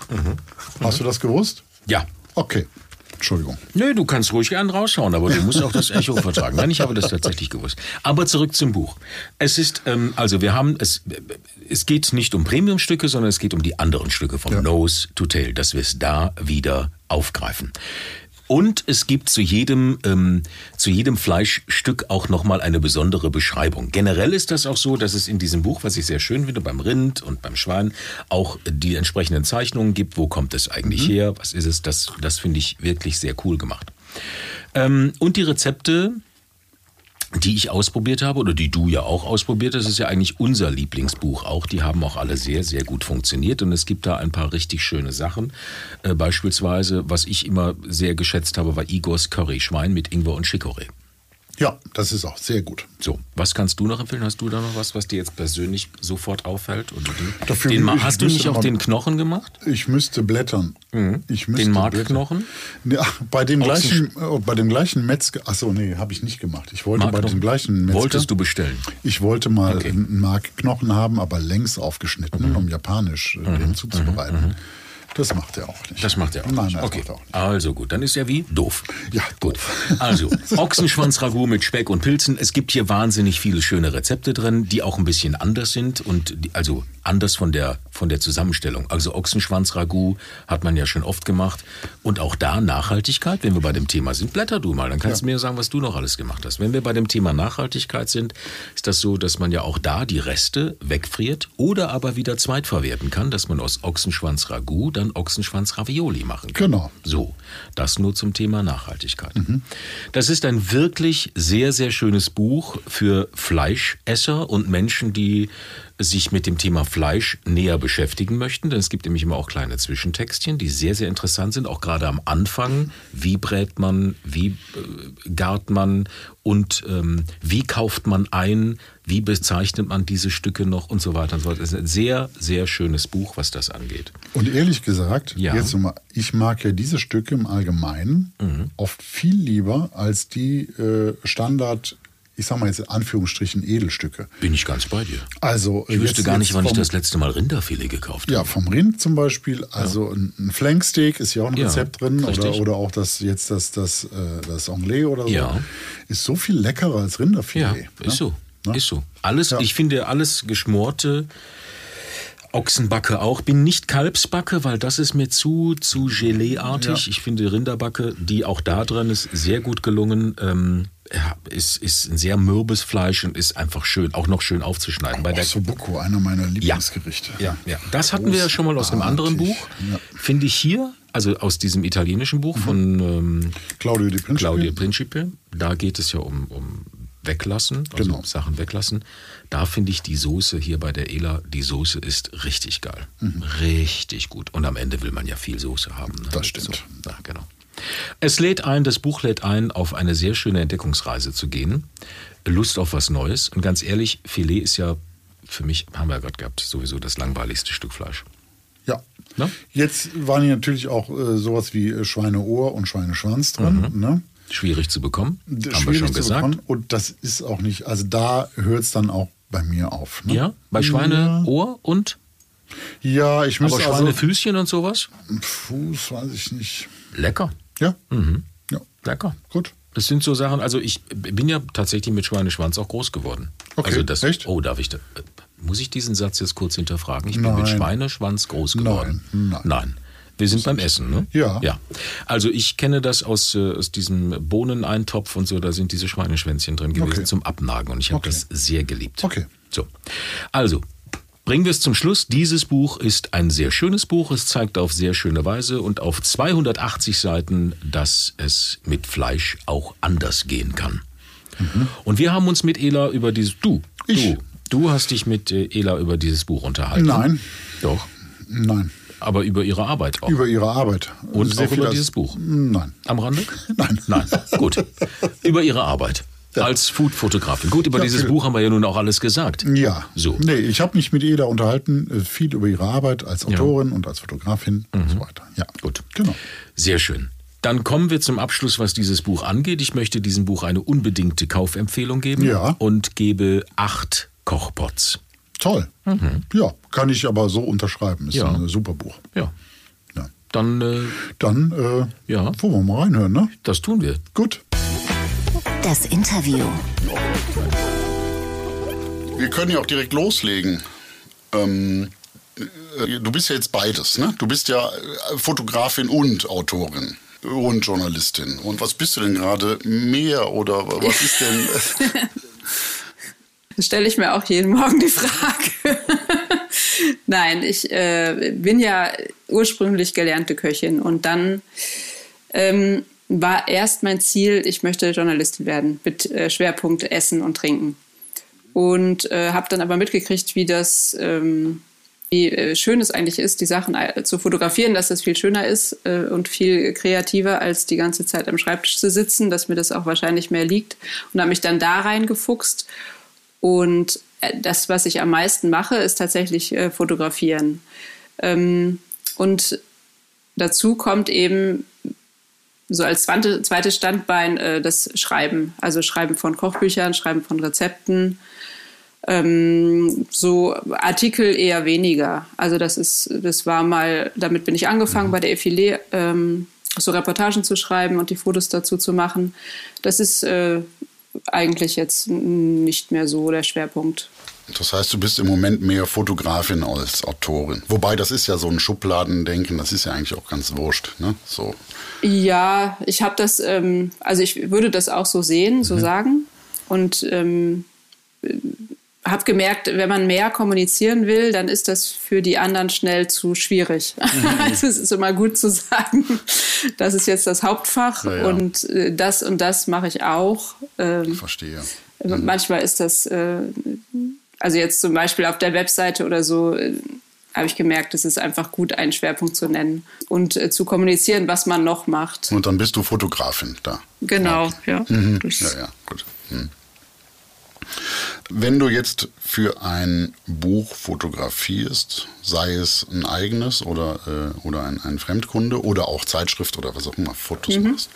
Hast du das gewusst? Ja. Okay, Entschuldigung. Nö, du kannst ruhig gern rausschauen, aber du musst auch das Echo vertragen. Nein, ich habe das tatsächlich gewusst. Aber zurück zum Buch. Es ist, ähm, also wir haben, es, es geht nicht um Premiumstücke, sondern es geht um die anderen Stücke von Ja. Nose to Tail, dass wir es da wieder aufgreifen. Und es gibt zu jedem, ähm, zu jedem Fleischstück auch nochmal eine besondere Beschreibung. Generell ist das auch so, dass es in diesem Buch, was ich sehr schön finde, beim Rind und beim Schwein, auch die entsprechenden Zeichnungen gibt. Wo kommt es eigentlich her? Was ist es? Das, das finde ich wirklich sehr cool gemacht. Ähm, und die Rezepte, die ich ausprobiert habe oder die du ja auch ausprobiert hast, ist ja eigentlich unser Lieblingsbuch auch. Die haben auch alle sehr, sehr gut funktioniert und es gibt da ein paar richtig schöne Sachen. Äh, beispielsweise, was ich immer sehr geschätzt habe, war Igors Curry Schwein mit Ingwer und Chicorée. Ja, das ist auch sehr gut. So, was kannst du noch empfehlen? Hast du da noch was, was dir jetzt persönlich sofort auffällt? Oder den, Dafür den, ich hast du nicht auch den Knochen gemacht? Ich müsste blättern. Ich müsste Den. Markknochen? Ja, bei dem Ochsen- gleichen, äh, bei dem gleichen Metzger. Achso, nee, habe ich nicht gemacht. Ich wollte bei dem gleichen Metzger. Wolltest du bestellen? Ich wollte mal Okay. einen Markknochen haben, aber längs aufgeschnitten, um japanisch äh, den zuzubereiten. Das macht er auch nicht. Das macht er auch Nein, nicht. nein, okay. er auch nicht. Also gut, dann ist er wie doof. Ja, gut. Also Ochsenschwanz-Ragout mit Speck und Pilzen. Es gibt hier wahnsinnig viele schöne Rezepte drin, die auch ein bisschen anders sind und die, also anders von der von der Zusammenstellung. Also Ochsenschwanz-Ragout hat man ja schon oft gemacht und auch da Nachhaltigkeit. Wenn wir bei dem Thema sind, blätter du mal, dann kannst du mir sagen, was du noch alles gemacht hast. Wenn wir bei dem Thema Nachhaltigkeit sind, ist das so, dass man ja auch da die Reste wegfriert oder aber wieder zweitverwerten kann, dass man aus Ochsenschwanz-Ragout dann Ochsenschwanz-Ravioli machen kann. Genau. So, das nur zum Thema Nachhaltigkeit. Das ist ein wirklich sehr, sehr schönes Buch für Fleischesser und Menschen, die sich mit dem Thema Fleisch näher beschäftigen möchten, denn es gibt nämlich immer auch kleine Zwischentextchen, die sehr, sehr interessant sind, auch gerade am Anfang. Wie brät man, wie äh, gart man und ähm, wie kauft man ein, wie bezeichnet man diese Stücke noch und so weiter und so fort. Es ist ein sehr, sehr schönes Buch, was das angeht. Und ehrlich gesagt, Ja. jetzt nochmal, ich mag ja diese Stücke im Allgemeinen Mhm. oft viel lieber als die äh, Standard, ich sag mal jetzt in Anführungsstrichen Edelstücke. Bin ich ganz bei dir. Also Ich wüsste gar nicht, wann ich vom- das letzte Mal Rinderfilet gekauft Ja, habe. vom Rind zum Beispiel, also ein ein Flanksteak ist ja auch ein Ja, Rezept drin oder, richtig. oder auch das jetzt das das äh, das Anglais oder so. Ja. Ist so viel leckerer als Rinderfilet. Ja, ne? ist so. Ne? Ist so. Alles, Ja. ich finde alles geschmorte Ochsenbacke auch. Bin nicht Kalbsbacke, weil das ist mir zu, zu Geleeartig. Ja. Ich finde Rinderbacke, die auch da drin ist, sehr gut gelungen. Ähm, ja, ist, ist ein sehr mürbes Fleisch und ist einfach schön, auch noch schön aufzuschneiden. Bei der Ossobuco, einer meiner Lieblingsgerichte. ja, ja. Das hatten wir ja schon mal aus einem anderen Buch. Ja. Finde ich hier, also aus diesem italienischen Buch von ähm, Claudio Di Principe. Claudia Principe. Da geht es ja um, um Weglassen, also Genau. Sachen weglassen. Da finde ich die Soße hier bei der Ela, die Soße ist richtig geil. Richtig gut. Und am Ende will man ja viel Soße haben. Ne? Das stimmt. So, ja, genau. Es lädt ein, das Buch lädt ein, auf eine sehr schöne Entdeckungsreise zu gehen. Lust auf was Neues. Und ganz ehrlich, Filet ist ja für mich, haben wir ja gerade gehabt, sowieso das langweiligste Stück Fleisch. Ja. Ne? Jetzt waren hier natürlich auch äh, sowas wie Schweineohr und Schweineschwanz drin. Ne? Schwierig zu bekommen, Mhm. haben wir schwierig schon zu gesagt. bekommen. Und das ist auch nicht, also da hört es dann auch bei mir auf. Ne? Ja, bei Schweineohr und Ja, ich aber müsste also, Schweinefüßchen und sowas? Fuß, weiß ich nicht. Lecker. Ja, Mhm. ja, Lecker. gut. Das sind so Sachen, also ich bin ja tatsächlich mit Schweineschwanz auch groß geworden. Okay, also das, echt? Oh, darf ich da, äh, muss ich diesen Satz jetzt kurz hinterfragen? Ich bin Nein. mit Schweineschwanz groß geworden. Nein, nein. Wir sind beim Essen, ne? Ja. Ja. Also ich kenne das aus, äh, aus diesem Bohneneintopf und so, da sind diese Schweineschwänzchen drin gewesen Okay. zum Abnagen und ich habe Okay. das sehr geliebt. Okay. So. Also, bringen wir es zum Schluss. Dieses Buch ist ein sehr schönes Buch. Es zeigt auf sehr schöne Weise und auf 280 Seiten, dass es mit Fleisch auch anders gehen kann. Und wir haben uns mit Ela über dieses du, Ich? du, du hast dich mit äh, Ela über dieses Buch unterhalten. Nein, Doch, nein. aber über ihre Arbeit auch. Über ihre Arbeit. Und Sehr auch über dieses Buch. Nein. Am Rande? Nein. Nein, gut. Über ihre Arbeit. Als Food-Fotografin. Gut, über Ja, dieses. Buch haben wir ja nun auch alles gesagt. Ja. So. Nee, ich habe mich mit Eda unterhalten, äh, viel über ihre Arbeit als Autorin und als Fotografin und so weiter. Ja. Mhm. Gut. Genau. Sehr schön. Dann kommen wir zum Abschluss, was dieses Buch angeht. Ich möchte diesem Buch eine unbedingte Kaufempfehlung geben Ja. und gebe acht Kochpots. Toll. Ja, kann ich aber so unterschreiben. Ist Mhm. Ja. ein super Buch. Ja. Ja. Dann, äh, Dann äh, Ja. wollen wir mal reinhören, ne? das tun wir. Gut. Das Interview. Wir können ja auch direkt loslegen. Ähm, äh, du bist ja jetzt beides, ne? Du bist ja äh, Fotografin und Autorin und Journalistin. Und was bist du denn gerade? Mehr oder was ist denn? Das stelle ich mir auch jeden Morgen die Frage. Nein, ich äh, bin ja ursprünglich gelernte Köchin und dann ähm, war erst mein Ziel, ich möchte Journalistin werden mit äh, Schwerpunkt Essen und Trinken. Und äh, habe dann aber mitgekriegt, wie das ähm, wie äh, schön es eigentlich ist, die Sachen äh, zu fotografieren, dass das viel schöner ist äh, und viel kreativer, als die ganze Zeit am Schreibtisch zu sitzen, dass mir das auch wahrscheinlich mehr liegt und habe mich dann da reingefuchst. Und das, was ich am meisten mache, ist tatsächlich fotografieren. Ähm, und dazu kommt eben so als zweites Standbein das Schreiben. Also Schreiben von Kochbüchern, Schreiben von Rezepten, ähm, so Artikel eher weniger. Also das ist, das war mal, damit bin ich angefangen bei der Effilé, ähm, so Reportagen zu schreiben und die Fotos dazu zu machen. Das ist äh, eigentlich jetzt nicht mehr so der Schwerpunkt. Das heißt, du bist im Moment mehr Fotografin als Autorin. Wobei, das ist ja so ein Schubladendenken, das ist ja eigentlich auch ganz wurscht. Ne? So. Ja, ich habe das, ähm, also ich würde das auch so sehen, so mhm. sagen. Und ähm, habe gemerkt, wenn man mehr kommunizieren will, dann ist das für die anderen schnell zu schwierig. Mhm. also es ist immer gut zu sagen, das ist jetzt das Hauptfach ja, ja. und äh, das und das mache ich auch. Ähm, Verstehe. Mhm. Manchmal ist das, äh, also jetzt zum Beispiel auf der Webseite oder so, äh, habe ich gemerkt, es ist einfach gut, einen Schwerpunkt zu nennen und äh, zu kommunizieren, was man noch macht. Und dann bist du Fotografin da. Genau, okay. ja. Mhm. Ja, ja, gut. Mhm. Wenn du jetzt für ein Buch fotografierst, sei es ein eigenes oder, äh, oder ein, ein Fremdkunde oder auch Zeitschrift oder was auch immer, Fotos mhm. machst,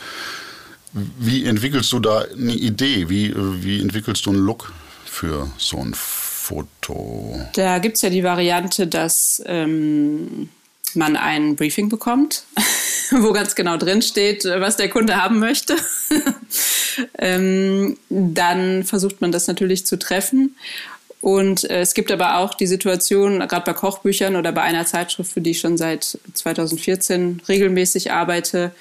wie entwickelst du da eine Idee? Wie, wie entwickelst du einen Look für so ein Foto? Da gibt es ja die Variante, dass ähm, man ein Briefing bekommt, wo ganz genau drin steht, was der Kunde haben möchte. ähm, dann versucht man das natürlich zu treffen. Und äh, es gibt aber auch die Situation, gerade bei Kochbüchern oder bei einer Zeitschrift, für die ich schon seit 2014 regelmäßig arbeite,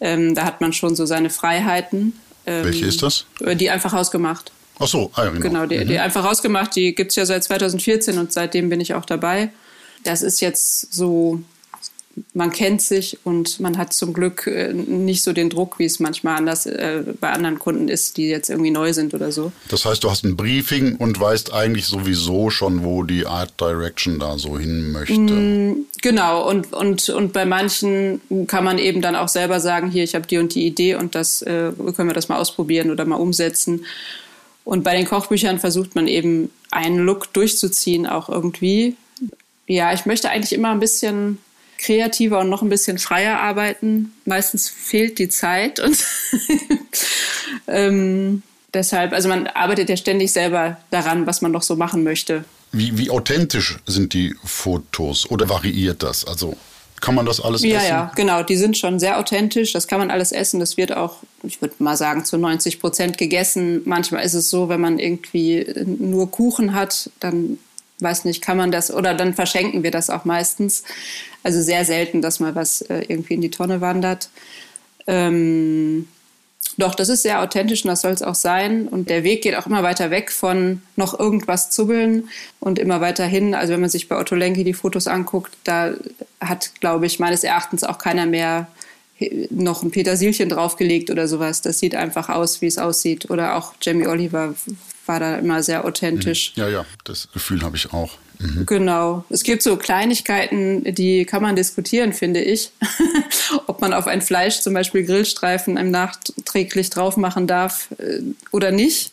ähm, da hat man schon so seine Freiheiten. Ähm, Welche ist das? Die einfach ausgemacht. Ach so, ah, ja, genau. Genau, die, mhm. die einfach ausgemacht, die gibt es ja seit 2014 und seitdem bin ich auch dabei. Das ist jetzt so man kennt sich und man hat zum Glück äh, nicht so den Druck, wie es manchmal anders äh, bei anderen Kunden ist, die jetzt irgendwie neu sind oder so. Das heißt, du hast ein Briefing und weißt eigentlich sowieso schon, wo die Art Direction da so hin möchte. Mm, genau, und, und, und bei manchen kann man eben dann auch selber sagen, hier, ich habe die und die Idee und das äh, können wir das mal ausprobieren oder mal umsetzen. Und bei den Kochbüchern versucht man eben einen Look durchzuziehen, auch irgendwie. Ja, ich möchte eigentlich immer ein bisschen kreativer und noch ein bisschen freier arbeiten. Meistens fehlt die Zeit und ähm, deshalb, also man arbeitet ja ständig selber daran, was man noch so machen möchte. Wie, wie authentisch sind die Fotos oder variiert das? Also kann man das alles ja, essen? Ja, ja, genau. Die sind schon sehr authentisch. Das kann man alles essen. Das wird auch, ich würde mal sagen, zu 90 Prozent gegessen. Manchmal ist es so, wenn man irgendwie nur Kuchen hat, dann weiß nicht, kann man das oder dann verschenken wir das auch meistens. Also sehr selten, dass mal was äh, irgendwie in die Tonne wandert. Ähm, doch, das ist sehr authentisch und das soll es auch sein. Und der Weg geht auch immer weiter weg von noch irgendwas zubbeln und immer weiter hin. Also wenn man sich bei Otto Lenki die Fotos anguckt, da hat, glaube ich, meines Erachtens auch keiner mehr noch ein Petersilchen draufgelegt oder sowas. Das sieht einfach aus, wie es aussieht. Oder auch Jamie Oliver war da immer sehr authentisch. Mhm. Ja, ja, das Gefühl habe ich auch. Mhm. Genau. Es gibt so Kleinigkeiten, die kann man diskutieren, finde ich. Ob man auf ein Fleisch zum Beispiel Grillstreifen einem nachträglich drauf machen darf äh, oder nicht.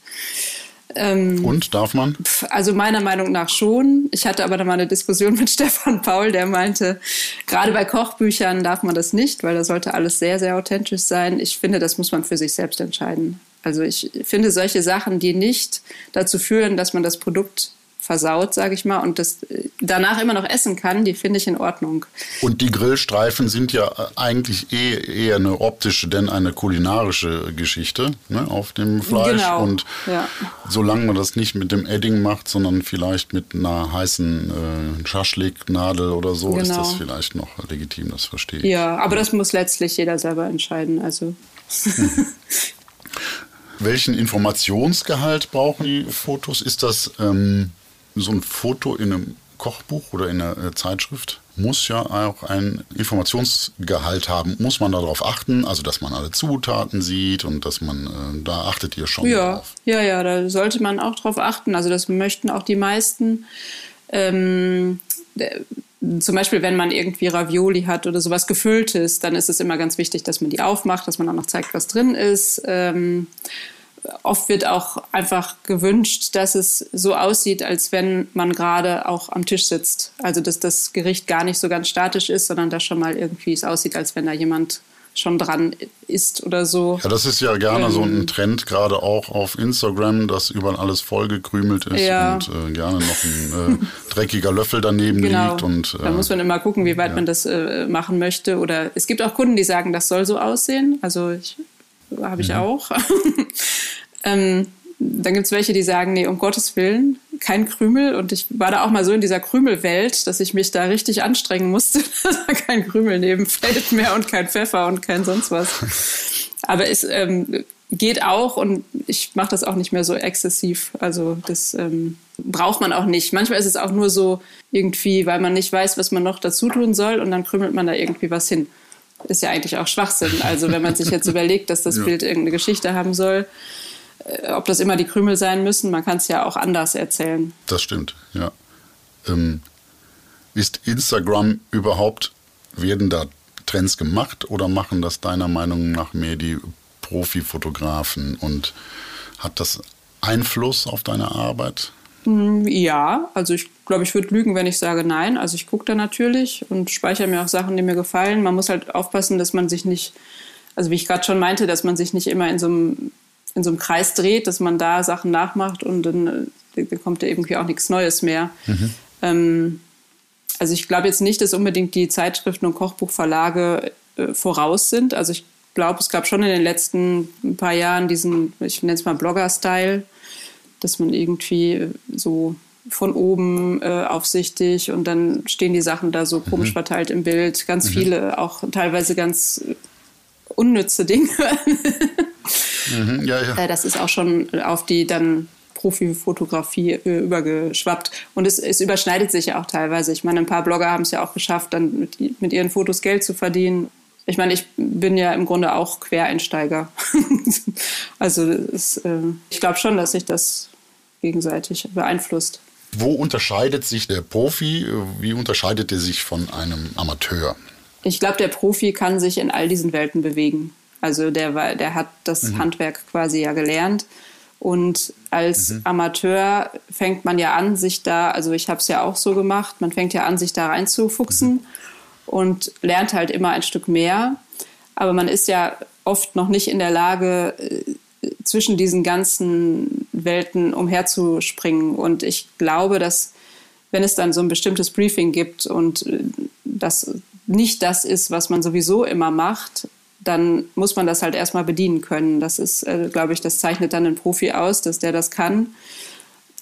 Ähm, Und darf man? Also meiner Meinung nach schon. Ich hatte aber da mal eine Diskussion mit Stefan Paul, der meinte, gerade bei Kochbüchern darf man das nicht, weil da sollte alles sehr, sehr authentisch sein. Ich finde, das muss man für sich selbst entscheiden. Also ich finde solche Sachen, die nicht dazu führen, dass man das Produkt versaut, sage ich mal, und das danach immer noch essen kann, die finde ich in Ordnung. Und die Grillstreifen sind ja eigentlich eh eher eine optische, denn eine kulinarische Geschichte ne, auf dem Fleisch. Genau, und ja. solange man das nicht mit dem Edding macht, sondern vielleicht mit einer heißen äh, Schaschliknadel oder so, genau. ist das genau. vielleicht noch legitim, das verstehe ich. Ja, aber das muss letztlich jeder selber entscheiden. Also. Hm. Welchen Informationsgehalt brauchen die Fotos? Ist das ähm, so ein Foto in einem Kochbuch oder in einer äh, Zeitschrift? Muss ja auch einen Informationsgehalt haben. Muss man darauf achten, also dass man alle Zutaten sieht und dass man, äh, da achtet ihr schon ja, drauf? Ja, ja, da sollte man auch drauf achten. Also das möchten auch die meisten. Ähm, zum Beispiel, wenn man irgendwie Ravioli hat oder sowas Gefülltes, dann ist es immer ganz wichtig, dass man die aufmacht, dass man auch noch zeigt, was drin ist. Ähm, oft wird auch einfach gewünscht, dass es so aussieht, als wenn man gerade auch am Tisch sitzt. Also, dass das Gericht gar nicht so ganz statisch ist, sondern dass schon mal irgendwie es aussieht, als wenn da jemand schon dran ist oder so. Ja, das ist ja gerne ähm, so ein ähm, Trend, gerade auch auf Instagram, dass überall alles vollgekrümelt ist ja. und äh, gerne noch ein äh, dreckiger Löffel daneben genau. liegt. Und, äh, da muss man immer gucken, wie weit ja. man das äh, machen möchte. Oder es gibt auch Kunden, die sagen, das soll so aussehen. Also habe ich mhm. auch. ähm, dann gibt es welche, die sagen, nee, um Gottes Willen, kein Krümel. Und ich war da auch mal so in dieser Krümelwelt, dass ich mich da richtig anstrengen musste, dass da kein Krümel neben Feld mehr und kein Pfeffer und kein sonst was. Aber es ähm, geht auch und ich mache das auch nicht mehr so exzessiv. Also das ähm, braucht man auch nicht. Manchmal ist es auch nur so irgendwie, weil man nicht weiß, was man noch dazu tun soll und dann krümelt man da irgendwie was hin. Ist ja eigentlich auch Schwachsinn. Also wenn man sich jetzt überlegt, dass das ja. Bild irgendeine Geschichte haben soll, äh, ob das immer die Krümel sein müssen, man kann es ja auch anders erzählen. Das stimmt, ja. Ähm, ist Instagram überhaupt, werden da Trends gemacht oder machen das deiner Meinung nach mehr die Profifotografen und hat das Einfluss auf deine Arbeit? Hm, ja, also ich glaube, ich würde lügen, wenn ich sage nein. Also ich gucke da natürlich und speichere mir auch Sachen, die mir gefallen. Man muss halt aufpassen, dass man sich nicht, also wie ich gerade schon meinte, dass man sich nicht immer in so einem in so einem Kreis dreht, dass man da Sachen nachmacht und dann, äh, dann kommt da irgendwie auch nichts Neues mehr. Mhm. Ähm, also ich glaube jetzt nicht, dass unbedingt die Zeitschriften und Kochbuchverlage äh, voraus sind. Also ich glaube, es gab schon in den letzten paar Jahren diesen, ich nenne es mal Blogger-Style, dass man irgendwie so von oben äh, aufsichtig und dann stehen die Sachen da so komisch mhm. verteilt im Bild. Ganz mhm. viele, auch teilweise ganz unnütze Dinge. Mhm, ja, ja. Äh, das ist auch schon auf die dann Profifotografie äh, übergeschwappt. Und es, es, überschneidet sich ja auch teilweise. Ich meine, ein paar Blogger haben es ja auch geschafft, dann mit, mit ihren Fotos Geld zu verdienen. Ich meine, ich bin ja im Grunde auch Quereinsteiger. also es, äh, ich glaube schon, dass sich das gegenseitig beeinflusst. Wo unterscheidet sich der Profi? Wie unterscheidet er sich von einem Amateur? Ich glaube, der Profi kann sich in all diesen Welten bewegen. Also der, der hat das mhm. Handwerk quasi ja gelernt. Und als mhm. Amateur fängt man ja an, sich da, also ich habe es ja auch so gemacht, man fängt ja an, sich da reinzufuchsen mhm. Und lernt halt immer ein Stück mehr. Aber man ist ja oft noch nicht in der Lage, äh, zwischen diesen ganzen Welten umherzuspringen. Und ich glaube, dass wenn es dann so ein bestimmtes Briefing gibt und äh, das nicht das ist, was man sowieso immer macht, dann muss man das halt erstmal bedienen können. Das ist, äh, glaube ich, das zeichnet dann einen Profi aus, dass der das kann.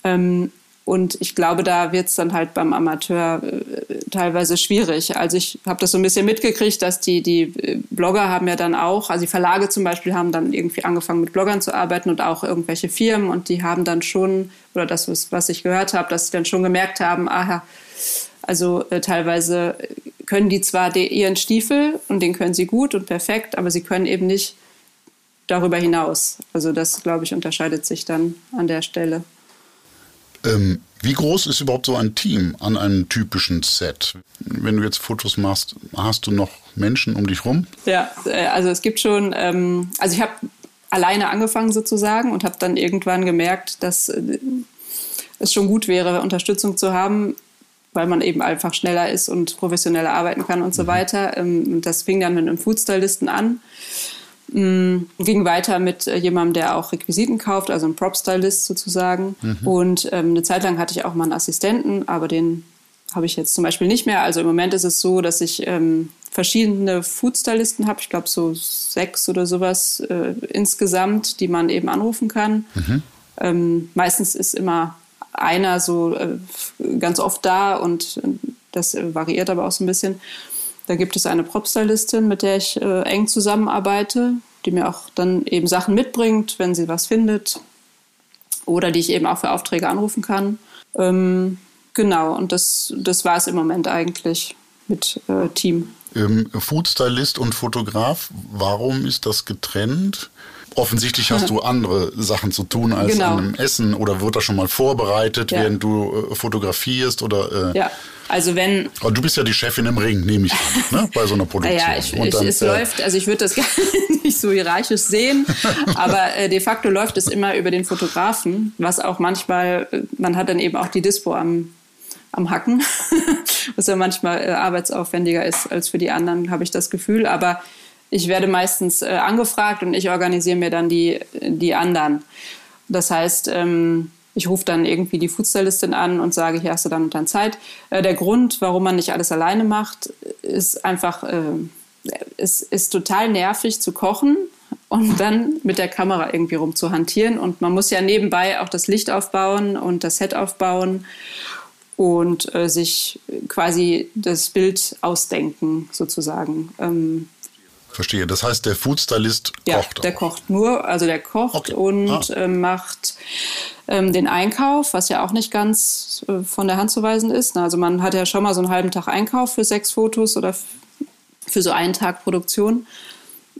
Ähm, und ich glaube, da wird es dann halt beim Amateur äh, teilweise schwierig. Also ich habe das so ein bisschen mitgekriegt, dass die, die äh, Blogger haben ja dann auch, also die Verlage zum Beispiel haben dann irgendwie angefangen mit Bloggern zu arbeiten und auch irgendwelche Firmen und die haben dann schon, oder das, was ich gehört habe, dass sie dann schon gemerkt haben, aha, also äh, teilweise können die zwar die, ihren Stiefel und den können sie gut und perfekt, aber sie können eben nicht darüber hinaus. Also das, glaube ich, unterscheidet sich dann an der Stelle. Ähm, wie groß ist überhaupt so ein Team an einem typischen Set? Wenn du jetzt Fotos machst, hast du noch Menschen um dich rum? Ja, äh, also es gibt schon, ähm, also ich habe alleine angefangen sozusagen und habe dann irgendwann gemerkt, dass äh, es schon gut wäre, Unterstützung zu haben, weil man eben einfach schneller ist und professioneller arbeiten kann und so mhm. weiter. Ähm, das fing dann mit einem Foodstylisten an. Ging weiter mit äh, jemandem, der auch Requisiten kauft, also ein Prop-Stylist sozusagen. Mhm. Und ähm, eine Zeit lang hatte ich auch mal einen Assistenten, aber den habe ich jetzt zum Beispiel nicht mehr. Also im Moment ist es so, dass ich ähm, verschiedene Foodstylisten habe. Ich glaube so sechs oder sowas äh, insgesamt, die man eben anrufen kann. Mhm. Ähm, meistens ist immer einer so äh, ganz oft da und das variiert aber auch so ein bisschen. Da gibt es eine Prop-Stylistin, mit der ich äh, eng zusammenarbeite, die mir auch dann eben Sachen mitbringt, wenn sie was findet oder die ich eben auch für Aufträge anrufen kann. Ähm, genau, und das, das war es im Moment eigentlich mit äh, Team. Ähm, Foodstylist und Fotograf, warum ist das getrennt? offensichtlich hast du andere Sachen zu tun als genau. an einem Essen oder wird das schon mal vorbereitet, ja. während du äh, fotografierst oder äh, ja. Also wenn. Aber du bist ja die Chefin im Ring, nehme ich an, ne? bei so einer Produktion. Ja, ich, ich, dann, es äh, läuft, also ich würde das gar nicht so hierarchisch sehen, aber äh, de facto läuft es immer über den Fotografen, was auch manchmal, äh, man hat dann eben auch die Dispo am, am Hacken, was ja manchmal äh, arbeitsaufwendiger ist als für die anderen, habe ich das Gefühl. Aber ich werde meistens äh, angefragt und ich organisiere mir dann die, die anderen. Das heißt, ähm, ich rufe dann irgendwie die Foodstylistin an und sage, hier hast du dann und dann Zeit. Äh, der Grund, warum man nicht alles alleine macht, ist einfach, äh, es ist total nervig zu kochen und dann mit der Kamera irgendwie rumzuhantieren. Und man muss ja nebenbei auch das Licht aufbauen und das Set aufbauen und äh, sich quasi das Bild ausdenken, sozusagen. Ähm, Verstehe. Das heißt, der Foodstylist ja, kocht. Ja, der kocht nur, also der kocht okay. und ah. äh, macht ähm, den Einkauf, was ja auch nicht ganz äh, von der Hand zu weisen ist. Also man hat ja schon mal so einen halben Tag Einkauf für sechs Fotos oder für so einen Tag Produktion.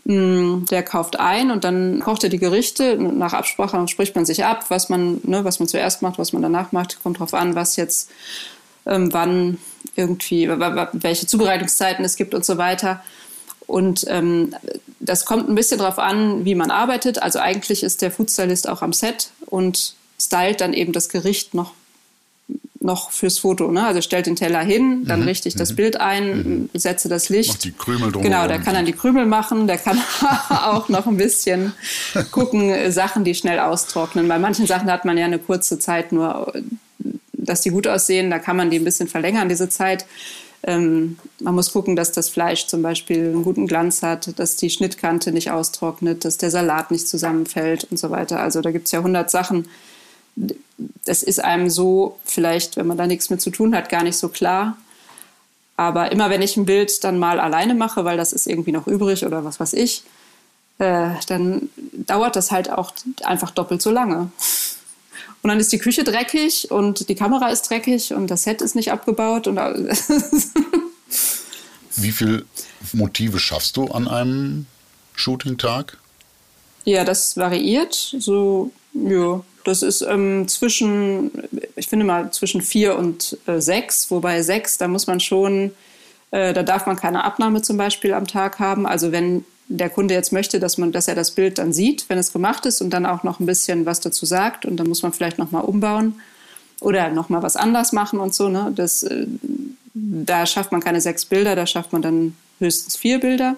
Mm, der kauft ein und dann kocht er die Gerichte. Nach Absprache spricht man sich ab, was man, ne, was man zuerst macht, was man danach macht. Kommt drauf an, was jetzt ähm, wann irgendwie, welche Zubereitungszeiten es gibt und so weiter. Und ähm, das kommt ein bisschen darauf an, wie man arbeitet. Also eigentlich ist der Foodstylist auch am Set und stylt dann eben das Gericht noch noch fürs Foto. Ne? Also stellt den Teller hin, dann mhm. richte ich das mhm. Bild ein, mhm. setze das Licht. Macht die Krümel drum. Genau, der kann dann die Krümel machen, der kann auch noch ein bisschen gucken, Sachen, die schnell austrocknen. Bei manchen Sachen hat man ja eine kurze Zeit nur, dass die gut aussehen, da kann man die ein bisschen verlängern, diese Zeit. Ähm, man muss gucken, dass das Fleisch zum Beispiel einen guten Glanz hat, dass die Schnittkante nicht austrocknet, dass der Salat nicht zusammenfällt und so weiter. Also da gibt es ja hundert Sachen. Das ist einem so vielleicht, wenn man da nichts mit zu tun hat, gar nicht so klar. Aber immer wenn ich ein Bild dann mal alleine mache, weil das ist irgendwie noch übrig oder was weiß ich, äh, dann dauert das halt auch einfach doppelt so lange. Und dann ist die Küche dreckig und die Kamera ist dreckig und das Set ist nicht abgebaut. Und Wie viele Motive schaffst du an einem Shooting-Tag? Ja, das variiert. So, ja, das ist ähm, zwischen, ich finde mal zwischen vier und äh, sechs, wobei sechs, da muss man schon, äh, da darf man keine Abnahme zum Beispiel am Tag haben. Also wenn der Kunde jetzt möchte, dass man, dass er das Bild dann sieht, wenn es gemacht ist und dann auch noch ein bisschen was dazu sagt und dann muss man vielleicht noch mal umbauen oder noch mal was anders machen und so. Ne? Das, äh, da schafft man keine sechs Bilder, da schafft man dann höchstens vier Bilder.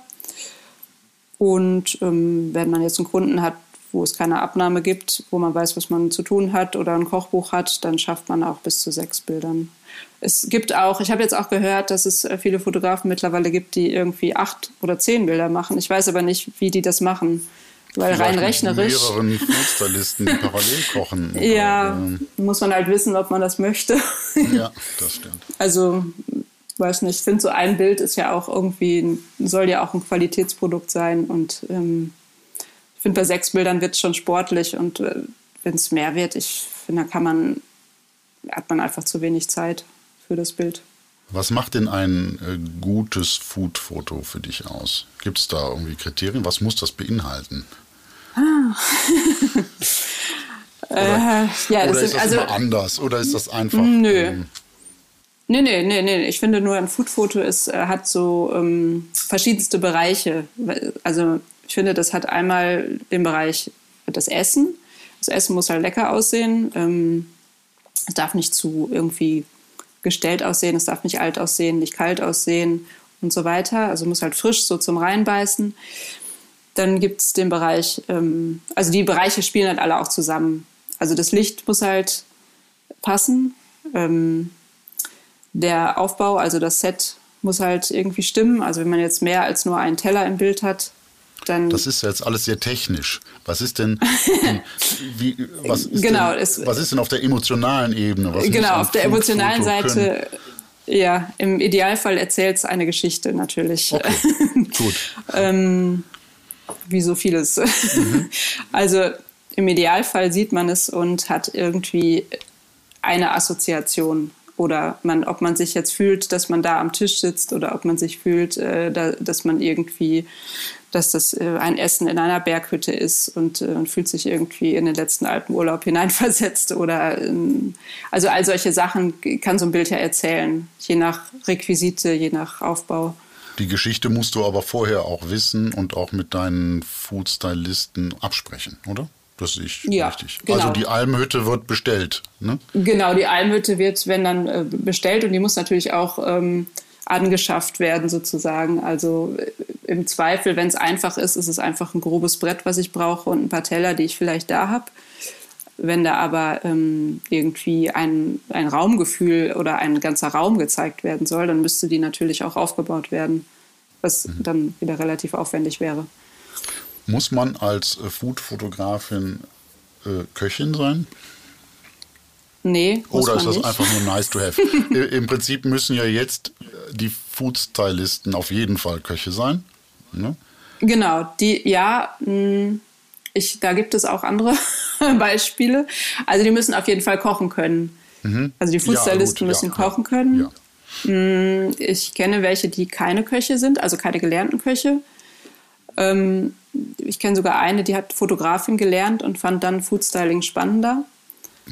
Und ähm, wenn man jetzt einen Kunden hat, wo es keine Abnahme gibt, wo man weiß, was man zu tun hat oder ein Kochbuch hat, dann schafft man auch bis zu sechs Bildern. Es gibt auch, ich habe jetzt auch gehört, dass es äh, viele Fotografen mittlerweile gibt, die irgendwie acht oder zehn Bilder machen. Ich weiß aber nicht, wie die das machen. Weil Vielleicht rein rechnerisch. mehreren Foodstylisten, die parallel kochen. ja, oder, muss man halt wissen, ob man das möchte. ja, das stimmt. Also, weiß nicht, ich finde so ein Bild ist ja auch irgendwie, soll ja auch ein Qualitätsprodukt sein und ähm, finde bei sechs Bildern wird es schon sportlich und äh, wenn es mehr wird, ich finde, da kann man, hat man einfach zu wenig Zeit für das Bild. Was macht denn ein äh, gutes Food-Foto für dich aus? Gibt es da irgendwie Kriterien? Was muss das beinhalten? Ah. oder, äh, ja, oder ist das also, immer anders? Oder ist das einfach. Nö. Ähm, Nee, nee, nee, nee. Ich finde nur ein Food-Foto ist, äh, hat so ähm, verschiedenste Bereiche. Also ich finde, das hat einmal den Bereich das Essen. Das Essen muss halt lecker aussehen. Ähm, es darf nicht zu irgendwie gestellt aussehen, es darf nicht alt aussehen, nicht kalt aussehen und so weiter. Also muss halt frisch so zum Reinbeißen. Dann gibt es den Bereich, ähm, also die Bereiche spielen halt alle auch zusammen. Also das Licht muss halt passen. Ähm, der Aufbau, also das Set muss halt irgendwie stimmen. Also wenn man jetzt mehr als nur einen Teller im Bild hat, dann. Das ist jetzt alles sehr technisch. Was ist denn, wie, was ist, genau, denn, es, was ist denn auf der emotionalen Ebene? Was genau, auf der emotionalen Seite. Ja, im Idealfall erzählt es eine Geschichte natürlich. Okay, gut. ähm, wie so vieles. Mhm. Also im Idealfall sieht man es und hat irgendwie eine Assoziation. Oder man, ob man sich jetzt fühlt, dass man da am Tisch sitzt oder ob man sich fühlt, äh, da, dass man irgendwie dass das äh, ein Essen in einer Berghütte ist und äh, man fühlt sich irgendwie in den letzten Alpenurlaub hineinversetzt oder ähm, also all solche Sachen kann so ein Bild ja erzählen, je nach Requisite, je nach Aufbau. Die Geschichte musst du aber vorher auch wissen und auch mit deinen Foodstylisten absprechen, oder? Das ich Ja, richtig. genau. Also die Almhütte wird bestellt. Ne? Genau, die Almhütte wird, wenn dann äh, bestellt und die muss natürlich auch ähm, angeschafft werden sozusagen. Also äh, im Zweifel, wenn es einfach ist, ist es einfach ein grobes Brett, was ich brauche und ein paar Teller, die ich vielleicht da habe. Wenn da aber ähm, irgendwie ein, ein Raumgefühl oder ein ganzer Raum gezeigt werden soll, dann müsste die natürlich auch aufgebaut werden, was dann wieder relativ aufwendig wäre. Muss man als äh, Foodfotografin äh, Köchin sein? Nee, Oder ist das nicht. einfach nur nice to have? Im Prinzip müssen ja jetzt äh, die Foodstylisten auf jeden Fall Köche sein. Ne? Genau, die, ja, mh, ich, da gibt es auch andere Beispiele. Also die müssen auf jeden Fall kochen können. Also die Foodstylisten Mhm. Ja, müssen ja, kochen können. Ja. Ich kenne welche, die keine Köche sind, also keine gelernten Köche. Ähm, ich kenne sogar eine, die hat Fotografin gelernt und fand dann Foodstyling spannender.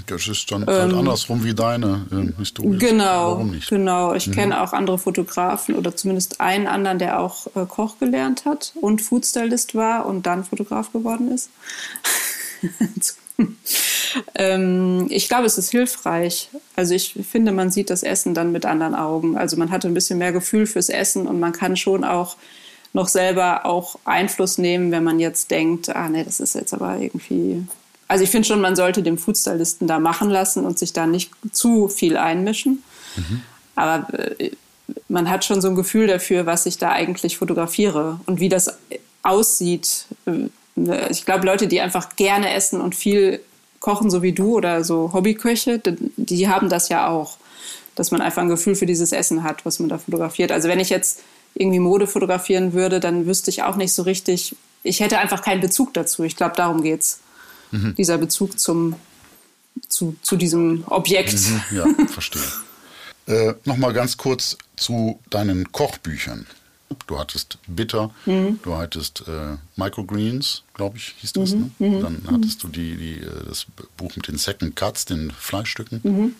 Das ist dann halt andersrum wie deine äh, Historie. Ähm, Genau, Warum nicht? genau. Ich kenne auch andere Fotografen oder zumindest einen anderen, der auch äh, Koch gelernt hat und Foodstylist war und dann Fotograf geworden ist. ähm, ich glaube, es ist hilfreich. Also ich finde, man sieht das Essen dann mit anderen Augen. Also man hatte ein bisschen mehr Gefühl fürs Essen und man kann schon auch noch selber auch Einfluss nehmen, wenn man jetzt denkt, ah nee, das ist jetzt aber irgendwie. Also ich finde schon, man sollte dem Foodstylisten da machen lassen und sich da nicht zu viel einmischen. Aber äh, man hat schon so ein Gefühl dafür, was ich da eigentlich fotografiere und wie das aussieht. Äh, Ich glaube, Leute, die einfach gerne essen und viel kochen, so wie du oder so Hobbyköche, die- die haben das ja auch, dass man einfach ein Gefühl für dieses Essen hat, was man da fotografiert. Also wenn ich jetzt irgendwie Mode fotografieren würde, dann wüsste ich auch nicht so richtig, ich hätte einfach keinen Bezug dazu. Ich glaube, darum geht's. Dieser Bezug zum, zu, zu diesem Objekt. Mhm, Ja, verstehe. Äh, Nochmal ganz kurz zu deinen Kochbüchern. Du hattest Bitter, Mhm. du hattest äh, Microgreens, glaube ich, hieß das. Mhm, Ne? Dann hattest du die, die, äh, das Buch mit den Second Cuts, den Fleischstücken. Mhm.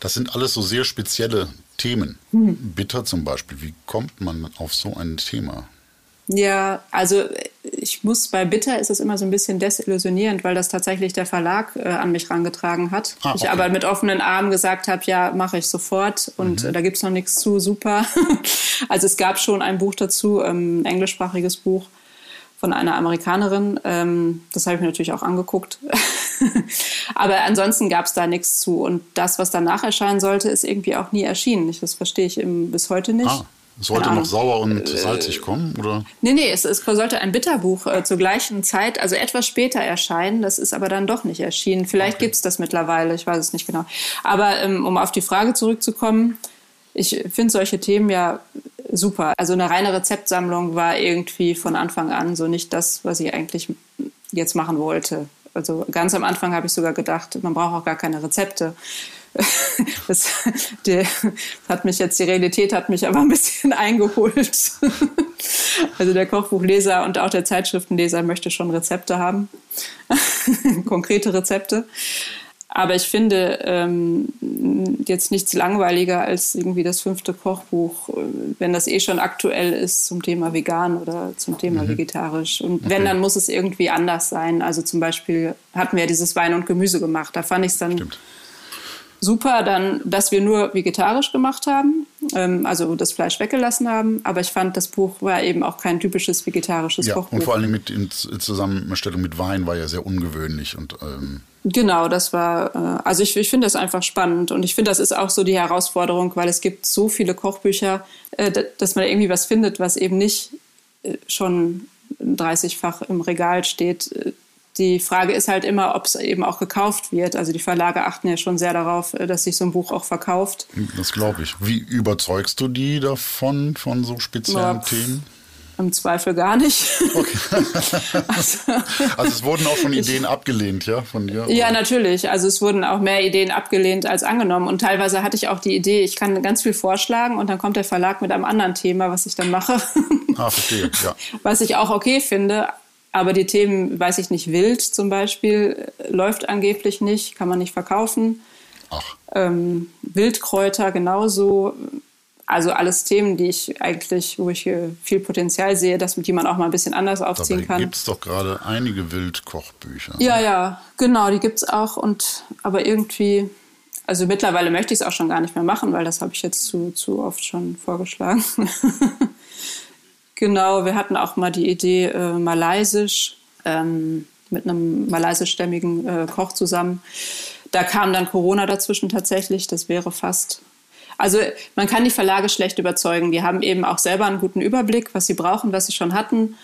Das sind alles so sehr spezielle Themen. Mhm. Bitter zum Beispiel. Wie kommt man auf so ein Thema? Ja, also ich muss bei Bitter ist es immer so ein bisschen desillusionierend, weil das tatsächlich der Verlag äh, an mich rangetragen hat. Ah, Ich okay. aber mit offenen Armen gesagt habe, ja, mache ich sofort und äh, da gibt's noch nichts zu, super. also es gab schon ein Buch dazu, ähm, ein englischsprachiges Buch von einer Amerikanerin. Ähm, das habe ich mir natürlich auch angeguckt. aber ansonsten gab's da nichts zu. Und das, was danach erscheinen sollte, ist irgendwie auch nie erschienen. Ich, das verstehe ich im, bis heute nicht. Ah, sollte noch sauer und Äh, salzig kommen? Oder? Nee, nee, es, es sollte ein Bitterbuch äh, zur gleichen Zeit, also etwas später erscheinen. Das ist aber dann doch nicht erschienen. Vielleicht gibt's das mittlerweile, ich weiß es nicht genau. Aber ähm, um auf die Frage zurückzukommen, ich finde solche Themen ja super. Also eine reine Rezeptsammlung war irgendwie von Anfang an so nicht das, was ich eigentlich jetzt machen wollte. Also ganz am Anfang habe ich sogar gedacht, man braucht auch gar keine Rezepte. Das, die, hat mich jetzt, die Realität hat mich aber ein bisschen eingeholt. Also der Kochbuchleser und auch der Zeitschriftenleser möchte schon Rezepte haben, konkrete Rezepte. Aber ich finde ähm, jetzt nichts langweiliger als irgendwie das fünfte Kochbuch, äh, wenn das eh schon aktuell ist zum Thema vegan oder zum Thema vegetarisch. Und wenn, dann muss es irgendwie anders sein. Also zum Beispiel hatten wir dieses Wein und Gemüse gemacht. Da fand ich es dann Stimmt. Super, dann, dass wir nur vegetarisch gemacht haben, ähm, also das Fleisch weggelassen haben. Aber ich fand, das Buch war eben auch kein typisches vegetarisches Ja, Kochbuch. und vor allem mit in Zusammenstellung mit Wein war ja sehr ungewöhnlich und ähm, Genau, das war, äh, also ich, ich finde das einfach spannend und ich finde, das ist auch so die Herausforderung, weil es gibt so viele Kochbücher, äh, dass man irgendwie was findet, was eben nicht äh, schon 30-fach im Regal steht. Die Frage ist halt immer, ob es eben auch gekauft wird. Also die Verlage achten ja schon sehr darauf, äh, dass sich so ein Buch auch verkauft. das glaube ich. Wie überzeugst du die davon, von so speziellen Ja. Themen? Im Zweifel gar nicht. Okay. also, also, es wurden auch schon Ideen ich, abgelehnt, ja, von dir? Ja, oder? natürlich. Also es wurden auch mehr Ideen abgelehnt als angenommen. Und teilweise hatte ich auch die Idee, ich kann ganz viel vorschlagen und dann kommt der Verlag mit einem anderen Thema, was ich dann mache. Ah, verstehe, ja. Was ich auch okay finde. Aber die Themen, weiß ich nicht, Wild zum Beispiel, läuft angeblich nicht, kann man nicht verkaufen. Ach. Ähm, Wildkräuter genauso. Also alles Themen, die ich eigentlich, wo ich viel Potenzial sehe, dass die man auch mal ein bisschen anders aufziehen Dabei kann. gibt es doch gerade einige Wildkochbücher. Ja, ne? ja, genau, die gibt es auch. Und aber irgendwie, also mittlerweile möchte ich es auch schon gar nicht mehr machen, weil das habe ich jetzt zu, zu oft schon vorgeschlagen. genau, wir hatten auch mal die Idee, äh, Malaysisch, ähm, mit einem malaysischstämmigen äh, Koch zusammen da kam dann Corona dazwischen tatsächlich. Das wäre fast. Also man kann die Verlage schlecht überzeugen. Die haben eben auch selber einen guten Überblick, was sie brauchen, was sie schon hatten,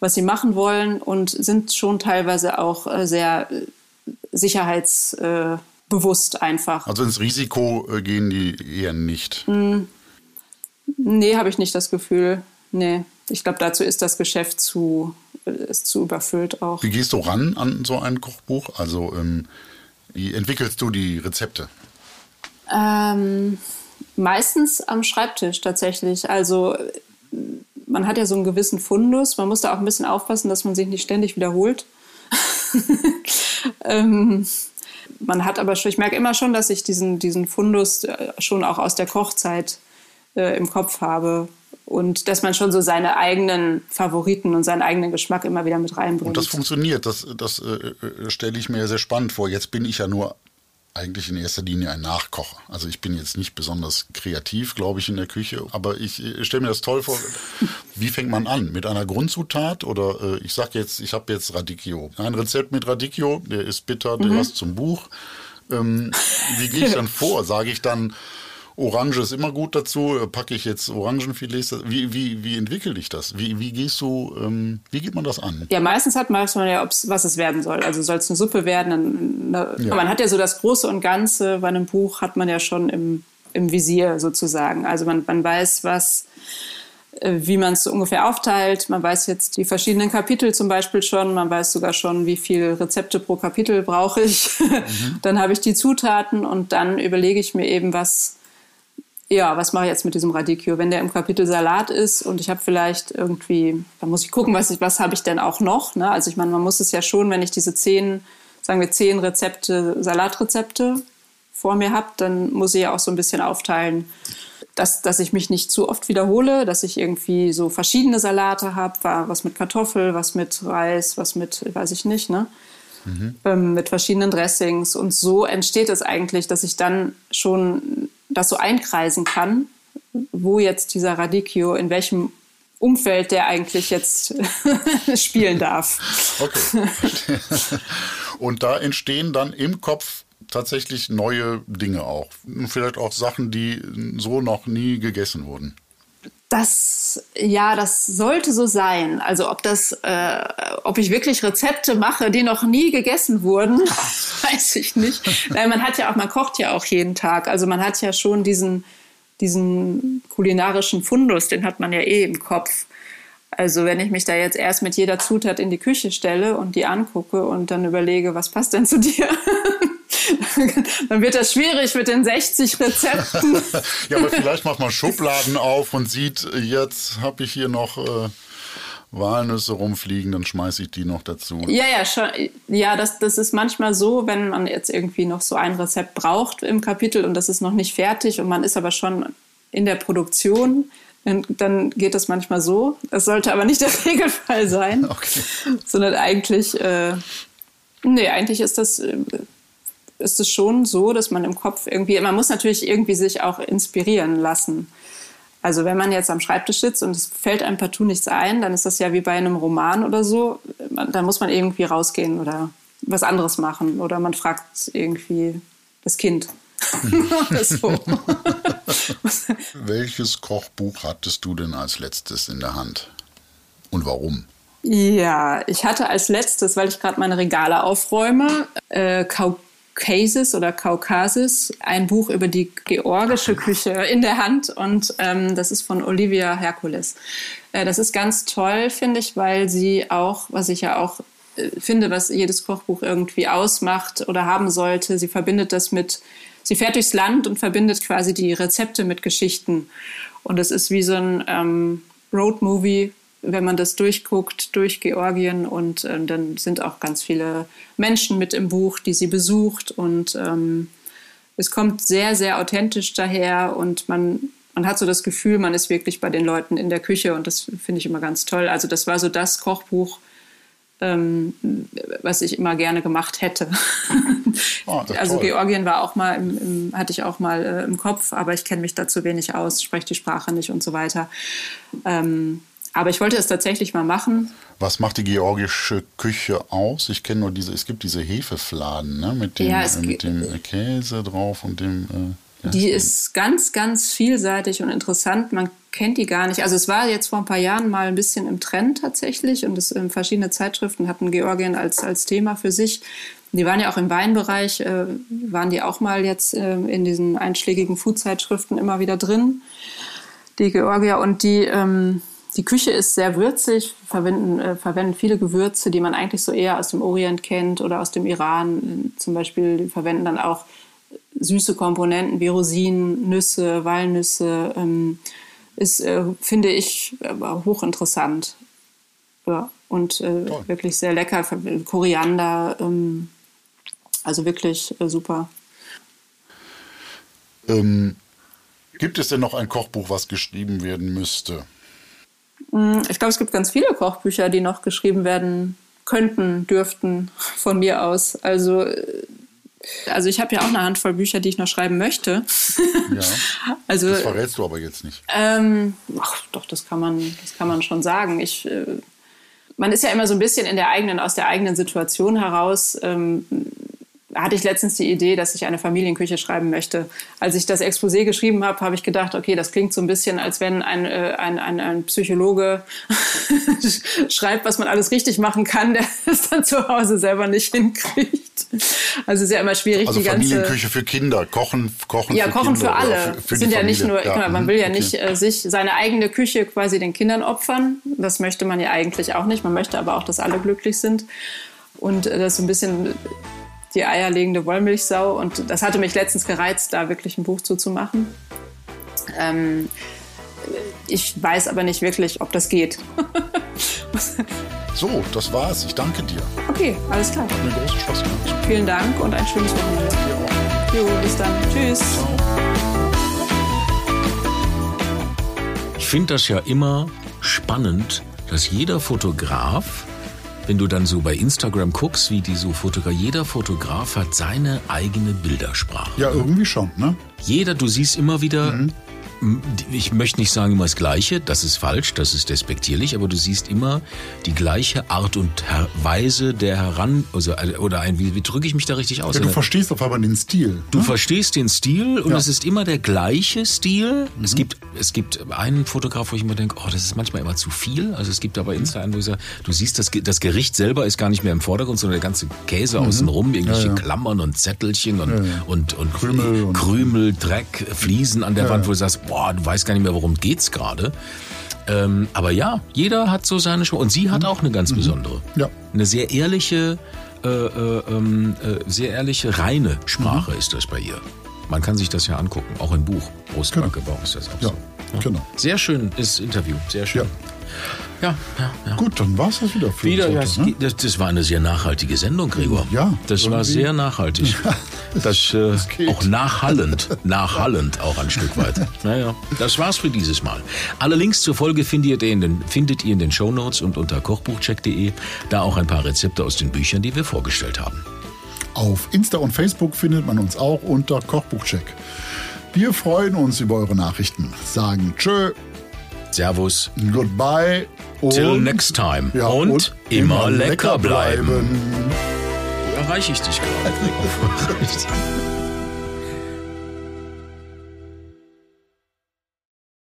was sie machen wollen und sind schon teilweise auch äh, sehr äh, sicherheitsbewusst einfach. Also ins Risiko äh, gehen die eher nicht. Hm. Nee, habe ich nicht das Gefühl. Nee. Ich glaube, dazu ist das Geschäft zu, ist zu überfüllt auch. Wie gehst du ran an so ein Kochbuch? Also ähm, wie entwickelst du die Rezepte? Ähm, meistens am Schreibtisch tatsächlich. Also man hat ja so einen gewissen Fundus. Man muss da auch ein bisschen aufpassen, dass man sich nicht ständig wiederholt. ähm, man hat aber schon, ich merke immer schon, dass ich diesen, diesen Fundus äh, schon auch aus der Kochzeit äh, im Kopf habe und dass man schon so seine eigenen Favoriten und seinen eigenen Geschmack immer wieder mit reinbringt. Und das funktioniert, das, das äh, äh, stelle ich mir sehr spannend vor. Jetzt bin ich ja nur eigentlich in erster Linie ein Nachkocher. Also ich bin jetzt nicht besonders kreativ, glaube ich, in der Küche, aber ich äh, stelle mir das toll vor. Wie fängt man an? Mit einer Grundzutat oder äh, ich sage jetzt, ich habe jetzt Radicchio. Ein Rezept mit Radicchio, der ist bitter, der mhm. was zum Buch. Ähm, wie gehe ich dann vor? Sage ich dann, Orange ist immer gut dazu. Packe ich jetzt Orangenfilets? Wie, wie, wie entwickle ich das? Wie, wie gehst du, ähm, wie geht man das an? Ja, meistens hat man ja, was es werden soll. Also soll es eine Suppe werden? Eine, ja. Man hat ja so das Große und Ganze bei einem Buch hat man ja schon im, im Visier sozusagen. Also man, man weiß, was äh, wie man es ungefähr aufteilt. Man weiß jetzt die verschiedenen Kapitel zum Beispiel schon. Man weiß sogar schon, wie viele Rezepte pro Kapitel brauche ich. Mhm. dann habe ich die Zutaten und dann überlege ich mir eben, was ja, was mache ich jetzt mit diesem Radicchio? Wenn der im Kapitel Salat ist und ich habe vielleicht irgendwie, da muss ich gucken, was, ich, was habe ich denn auch noch. Ne? Also ich meine, man muss es ja schon, wenn ich diese zehn, sagen wir zehn Rezepte, Salatrezepte vor mir habe, dann muss ich ja auch so ein bisschen aufteilen, dass, dass ich mich nicht zu oft wiederhole, dass ich irgendwie so verschiedene Salate habe, was mit Kartoffel, was mit Reis, was mit, weiß ich nicht, ne? Mhm. Ähm, mit verschiedenen Dressings. Und so entsteht es eigentlich, dass ich dann schon das so einkreisen kann, wo jetzt dieser Radicchio, in welchem Umfeld der eigentlich jetzt spielen darf. Okay. Und da entstehen dann im Kopf tatsächlich neue Dinge auch. Vielleicht auch Sachen, die so noch nie gegessen wurden. Das, ja, das sollte so sein. Also ob das, äh, ob ich wirklich Rezepte mache, die noch nie gegessen wurden, weiß ich nicht. Weil man hat ja auch, man kocht ja auch jeden Tag. Also man hat ja schon diesen, diesen kulinarischen Fundus, den hat man ja eh im Kopf. Also wenn ich mich da jetzt erst mit jeder Zutat in die Küche stelle und die angucke und dann überlege, was passt denn zu dir, dann wird das schwierig mit den 60 Rezepten. ja, aber vielleicht macht man Schubladen auf und sieht, jetzt habe ich hier noch äh, Walnüsse rumfliegen, dann schmeiße ich die noch dazu. Ja, ja, schon. Ja, das, das ist manchmal so, wenn man jetzt irgendwie noch so ein Rezept braucht im Kapitel und das ist noch nicht fertig und man ist aber schon in der Produktion, dann geht das manchmal so. Das sollte aber nicht der Regelfall sein, okay. sondern eigentlich, äh, nee, eigentlich ist das äh, ist es schon so, dass man im Kopf irgendwie, man muss natürlich irgendwie sich auch inspirieren lassen. Also wenn man jetzt am Schreibtisch sitzt und es fällt einem partout nichts ein, dann ist das ja wie bei einem Roman oder so. Dann muss man irgendwie rausgehen oder was anderes machen oder man fragt irgendwie das Kind. Welches Kochbuch hattest du denn als letztes in der Hand und warum? Ja, ich hatte als letztes, weil ich gerade meine Regale aufräume, äh, Caucasus oder Kaukasis, ein Buch über die georgische Küche in der Hand und ähm, das ist von Olivia Hercules. Äh, das ist ganz toll, finde ich, weil sie auch, was ich ja auch äh, finde, was jedes Kochbuch irgendwie ausmacht oder haben sollte, sie verbindet das mit, sie fährt durchs Land und verbindet quasi die Rezepte mit Geschichten. Und es ist wie so ein ähm, Roadmovie wenn man das durchguckt, durch Georgien und äh, dann sind auch ganz viele Menschen mit im Buch, die sie besucht und ähm, es kommt sehr, sehr authentisch daher und man, man hat so das Gefühl, man ist wirklich bei den Leuten in der Küche und das finde ich immer ganz toll. Also das war so das Kochbuch, ähm, was ich immer gerne gemacht hätte. Oh, also toll. Georgien war auch mal im, im, hatte ich auch mal äh, im Kopf, aber ich kenne mich da zu wenig aus, spreche die Sprache nicht und so weiter. Ähm, aber ich wollte es tatsächlich mal machen. Was macht die georgische Küche aus? Ich kenne nur diese, es gibt diese Hefefladen ne? mit, dem, ja, äh, mit dem Käse drauf und dem. Äh, die ist ganz, ganz vielseitig und interessant. Man kennt die gar nicht. Also es war jetzt vor ein paar Jahren mal ein bisschen im Trend tatsächlich und es, äh, verschiedene Zeitschriften hatten Georgien als, als Thema für sich. Die waren ja auch im Weinbereich, äh, waren die auch mal jetzt äh, in diesen einschlägigen Food-Zeitschriften immer wieder drin, die Georgier. Und die, ähm, die Küche ist sehr würzig, verwenden, äh, verwenden viele Gewürze, die man eigentlich so eher aus dem Orient kennt oder aus dem Iran. Zum Beispiel die verwenden dann auch süße Komponenten wie Rosinen, Nüsse, Walnüsse. Ähm, ist, äh, finde ich, äh, hochinteressant. Ja, und äh, wirklich sehr lecker. Koriander, ähm, also wirklich äh, super. Ähm, gibt es denn noch ein Kochbuch, was geschrieben werden müsste? Hm, ich glaube, es gibt ganz viele Kochbücher, die noch geschrieben werden könnten, dürften von mir aus. Also, äh, also ich habe ja auch eine Handvoll Bücher, die ich noch schreiben möchte. Ja. also, das verrätst du aber jetzt nicht. Ähm, ach, doch, das kann man, das kann man schon sagen. Ich, äh, man ist ja immer so ein bisschen in der eigenen, aus der eigenen Situation heraus. Ähm, hatte ich letztens die Idee, dass ich eine Familienküche schreiben möchte. Als ich das Exposé geschrieben habe, habe ich gedacht, okay, das klingt so ein bisschen, als wenn ein, äh, ein, ein, ein Psychologe schreibt, was man alles richtig machen kann, der es dann zu Hause selber nicht hinkriegt. Also ist ja immer schwierig, also die ganze... Familienküche für Kinder, Kochen, Kochen ja, für Kochen Kinder für alle. Für, für sind ja nicht nur, ja. man will ja okay. nicht äh, sich seine eigene Küche quasi den Kindern opfern. Das möchte man ja eigentlich auch nicht. Man möchte aber auch, dass alle glücklich sind. Und äh, das so ein bisschen die eierlegende Wollmilchsau. Und das hatte mich letztens gereizt, da wirklich ein Buch zuzumachen. Ähm, ich weiß aber nicht wirklich, ob das geht. so, das war's. Ich danke dir. Okay, alles klar. Hat mir großen Spaß gemacht. Vielen Dank und ein schönes Wochenende. Jo, bis dann. Tschüss. Ich finde das ja immer spannend, dass jeder Fotograf wenn du dann so bei Instagram guckst, wie die so fotografieren, jeder Fotograf hat seine eigene Bildersprache. Ja, irgendwie schon, ne? Jeder, du siehst immer wieder mhm ich möchte nicht sagen immer das Gleiche, das ist falsch, das ist despektierlich, aber du siehst immer die gleiche Art und Weise der Heran, also, oder ein, wie, wie drücke ich mich da richtig aus? Ja, du verstehst auf einmal den Stil. Du ne? verstehst den Stil und ja. es ist immer der gleiche Stil. Mhm. Es gibt, es gibt einen Fotograf, wo ich immer denke, oh, das ist manchmal immer zu viel. Also es gibt aber Insta einen, wo ich sage, du siehst, das, das Gericht selber ist gar nicht mehr im Vordergrund, sondern der ganze Käse mhm. außenrum, irgendwelche ja, Klammern und Zettelchen und, und, und, Krümel, und Krümel, Dreck, Fliesen an der Wand, wo du sagst, boah, du weißt gar nicht mehr, worum geht's gerade. Ähm, aber ja, jeder hat so seine Show. Und sie hat mhm. auch eine ganz mhm. besondere. Ja. Eine sehr ehrliche, äh, äh, ähm, äh, sehr ehrliche, reine Sprache mhm. ist das bei ihr. Man kann sich das ja angucken, auch im Buch. Brustbackerbau genau. ist das auch ja. so. Genau. Sehr schön ist Interview, sehr schön. Ja. Ja, ja, ja. Gut, dann war es das wieder für wieder, uns heute, ja, ne? das, war eine sehr nachhaltige Sendung, Gregor. Ja. Das irgendwie. war sehr nachhaltig. Ja, das, das äh, auch nachhallend, nachhallend auch ein Stück weit. Naja, das war's für dieses Mal. Alle Links zur Folge findet ihr in den, findet ihr in den Shownotes und unter kochbuchcheck.de. Da auch ein paar Rezepte aus den Büchern, die wir vorgestellt haben. Auf Insta und Facebook findet man uns auch unter Kochbuchcheck. Wir freuen uns über eure Nachrichten. Sagen Tschö. Servus. Goodbye. Till next time. Ja, und, und, immer, lecker bleiben. bleiben. Wo erreiche ich dich gerade?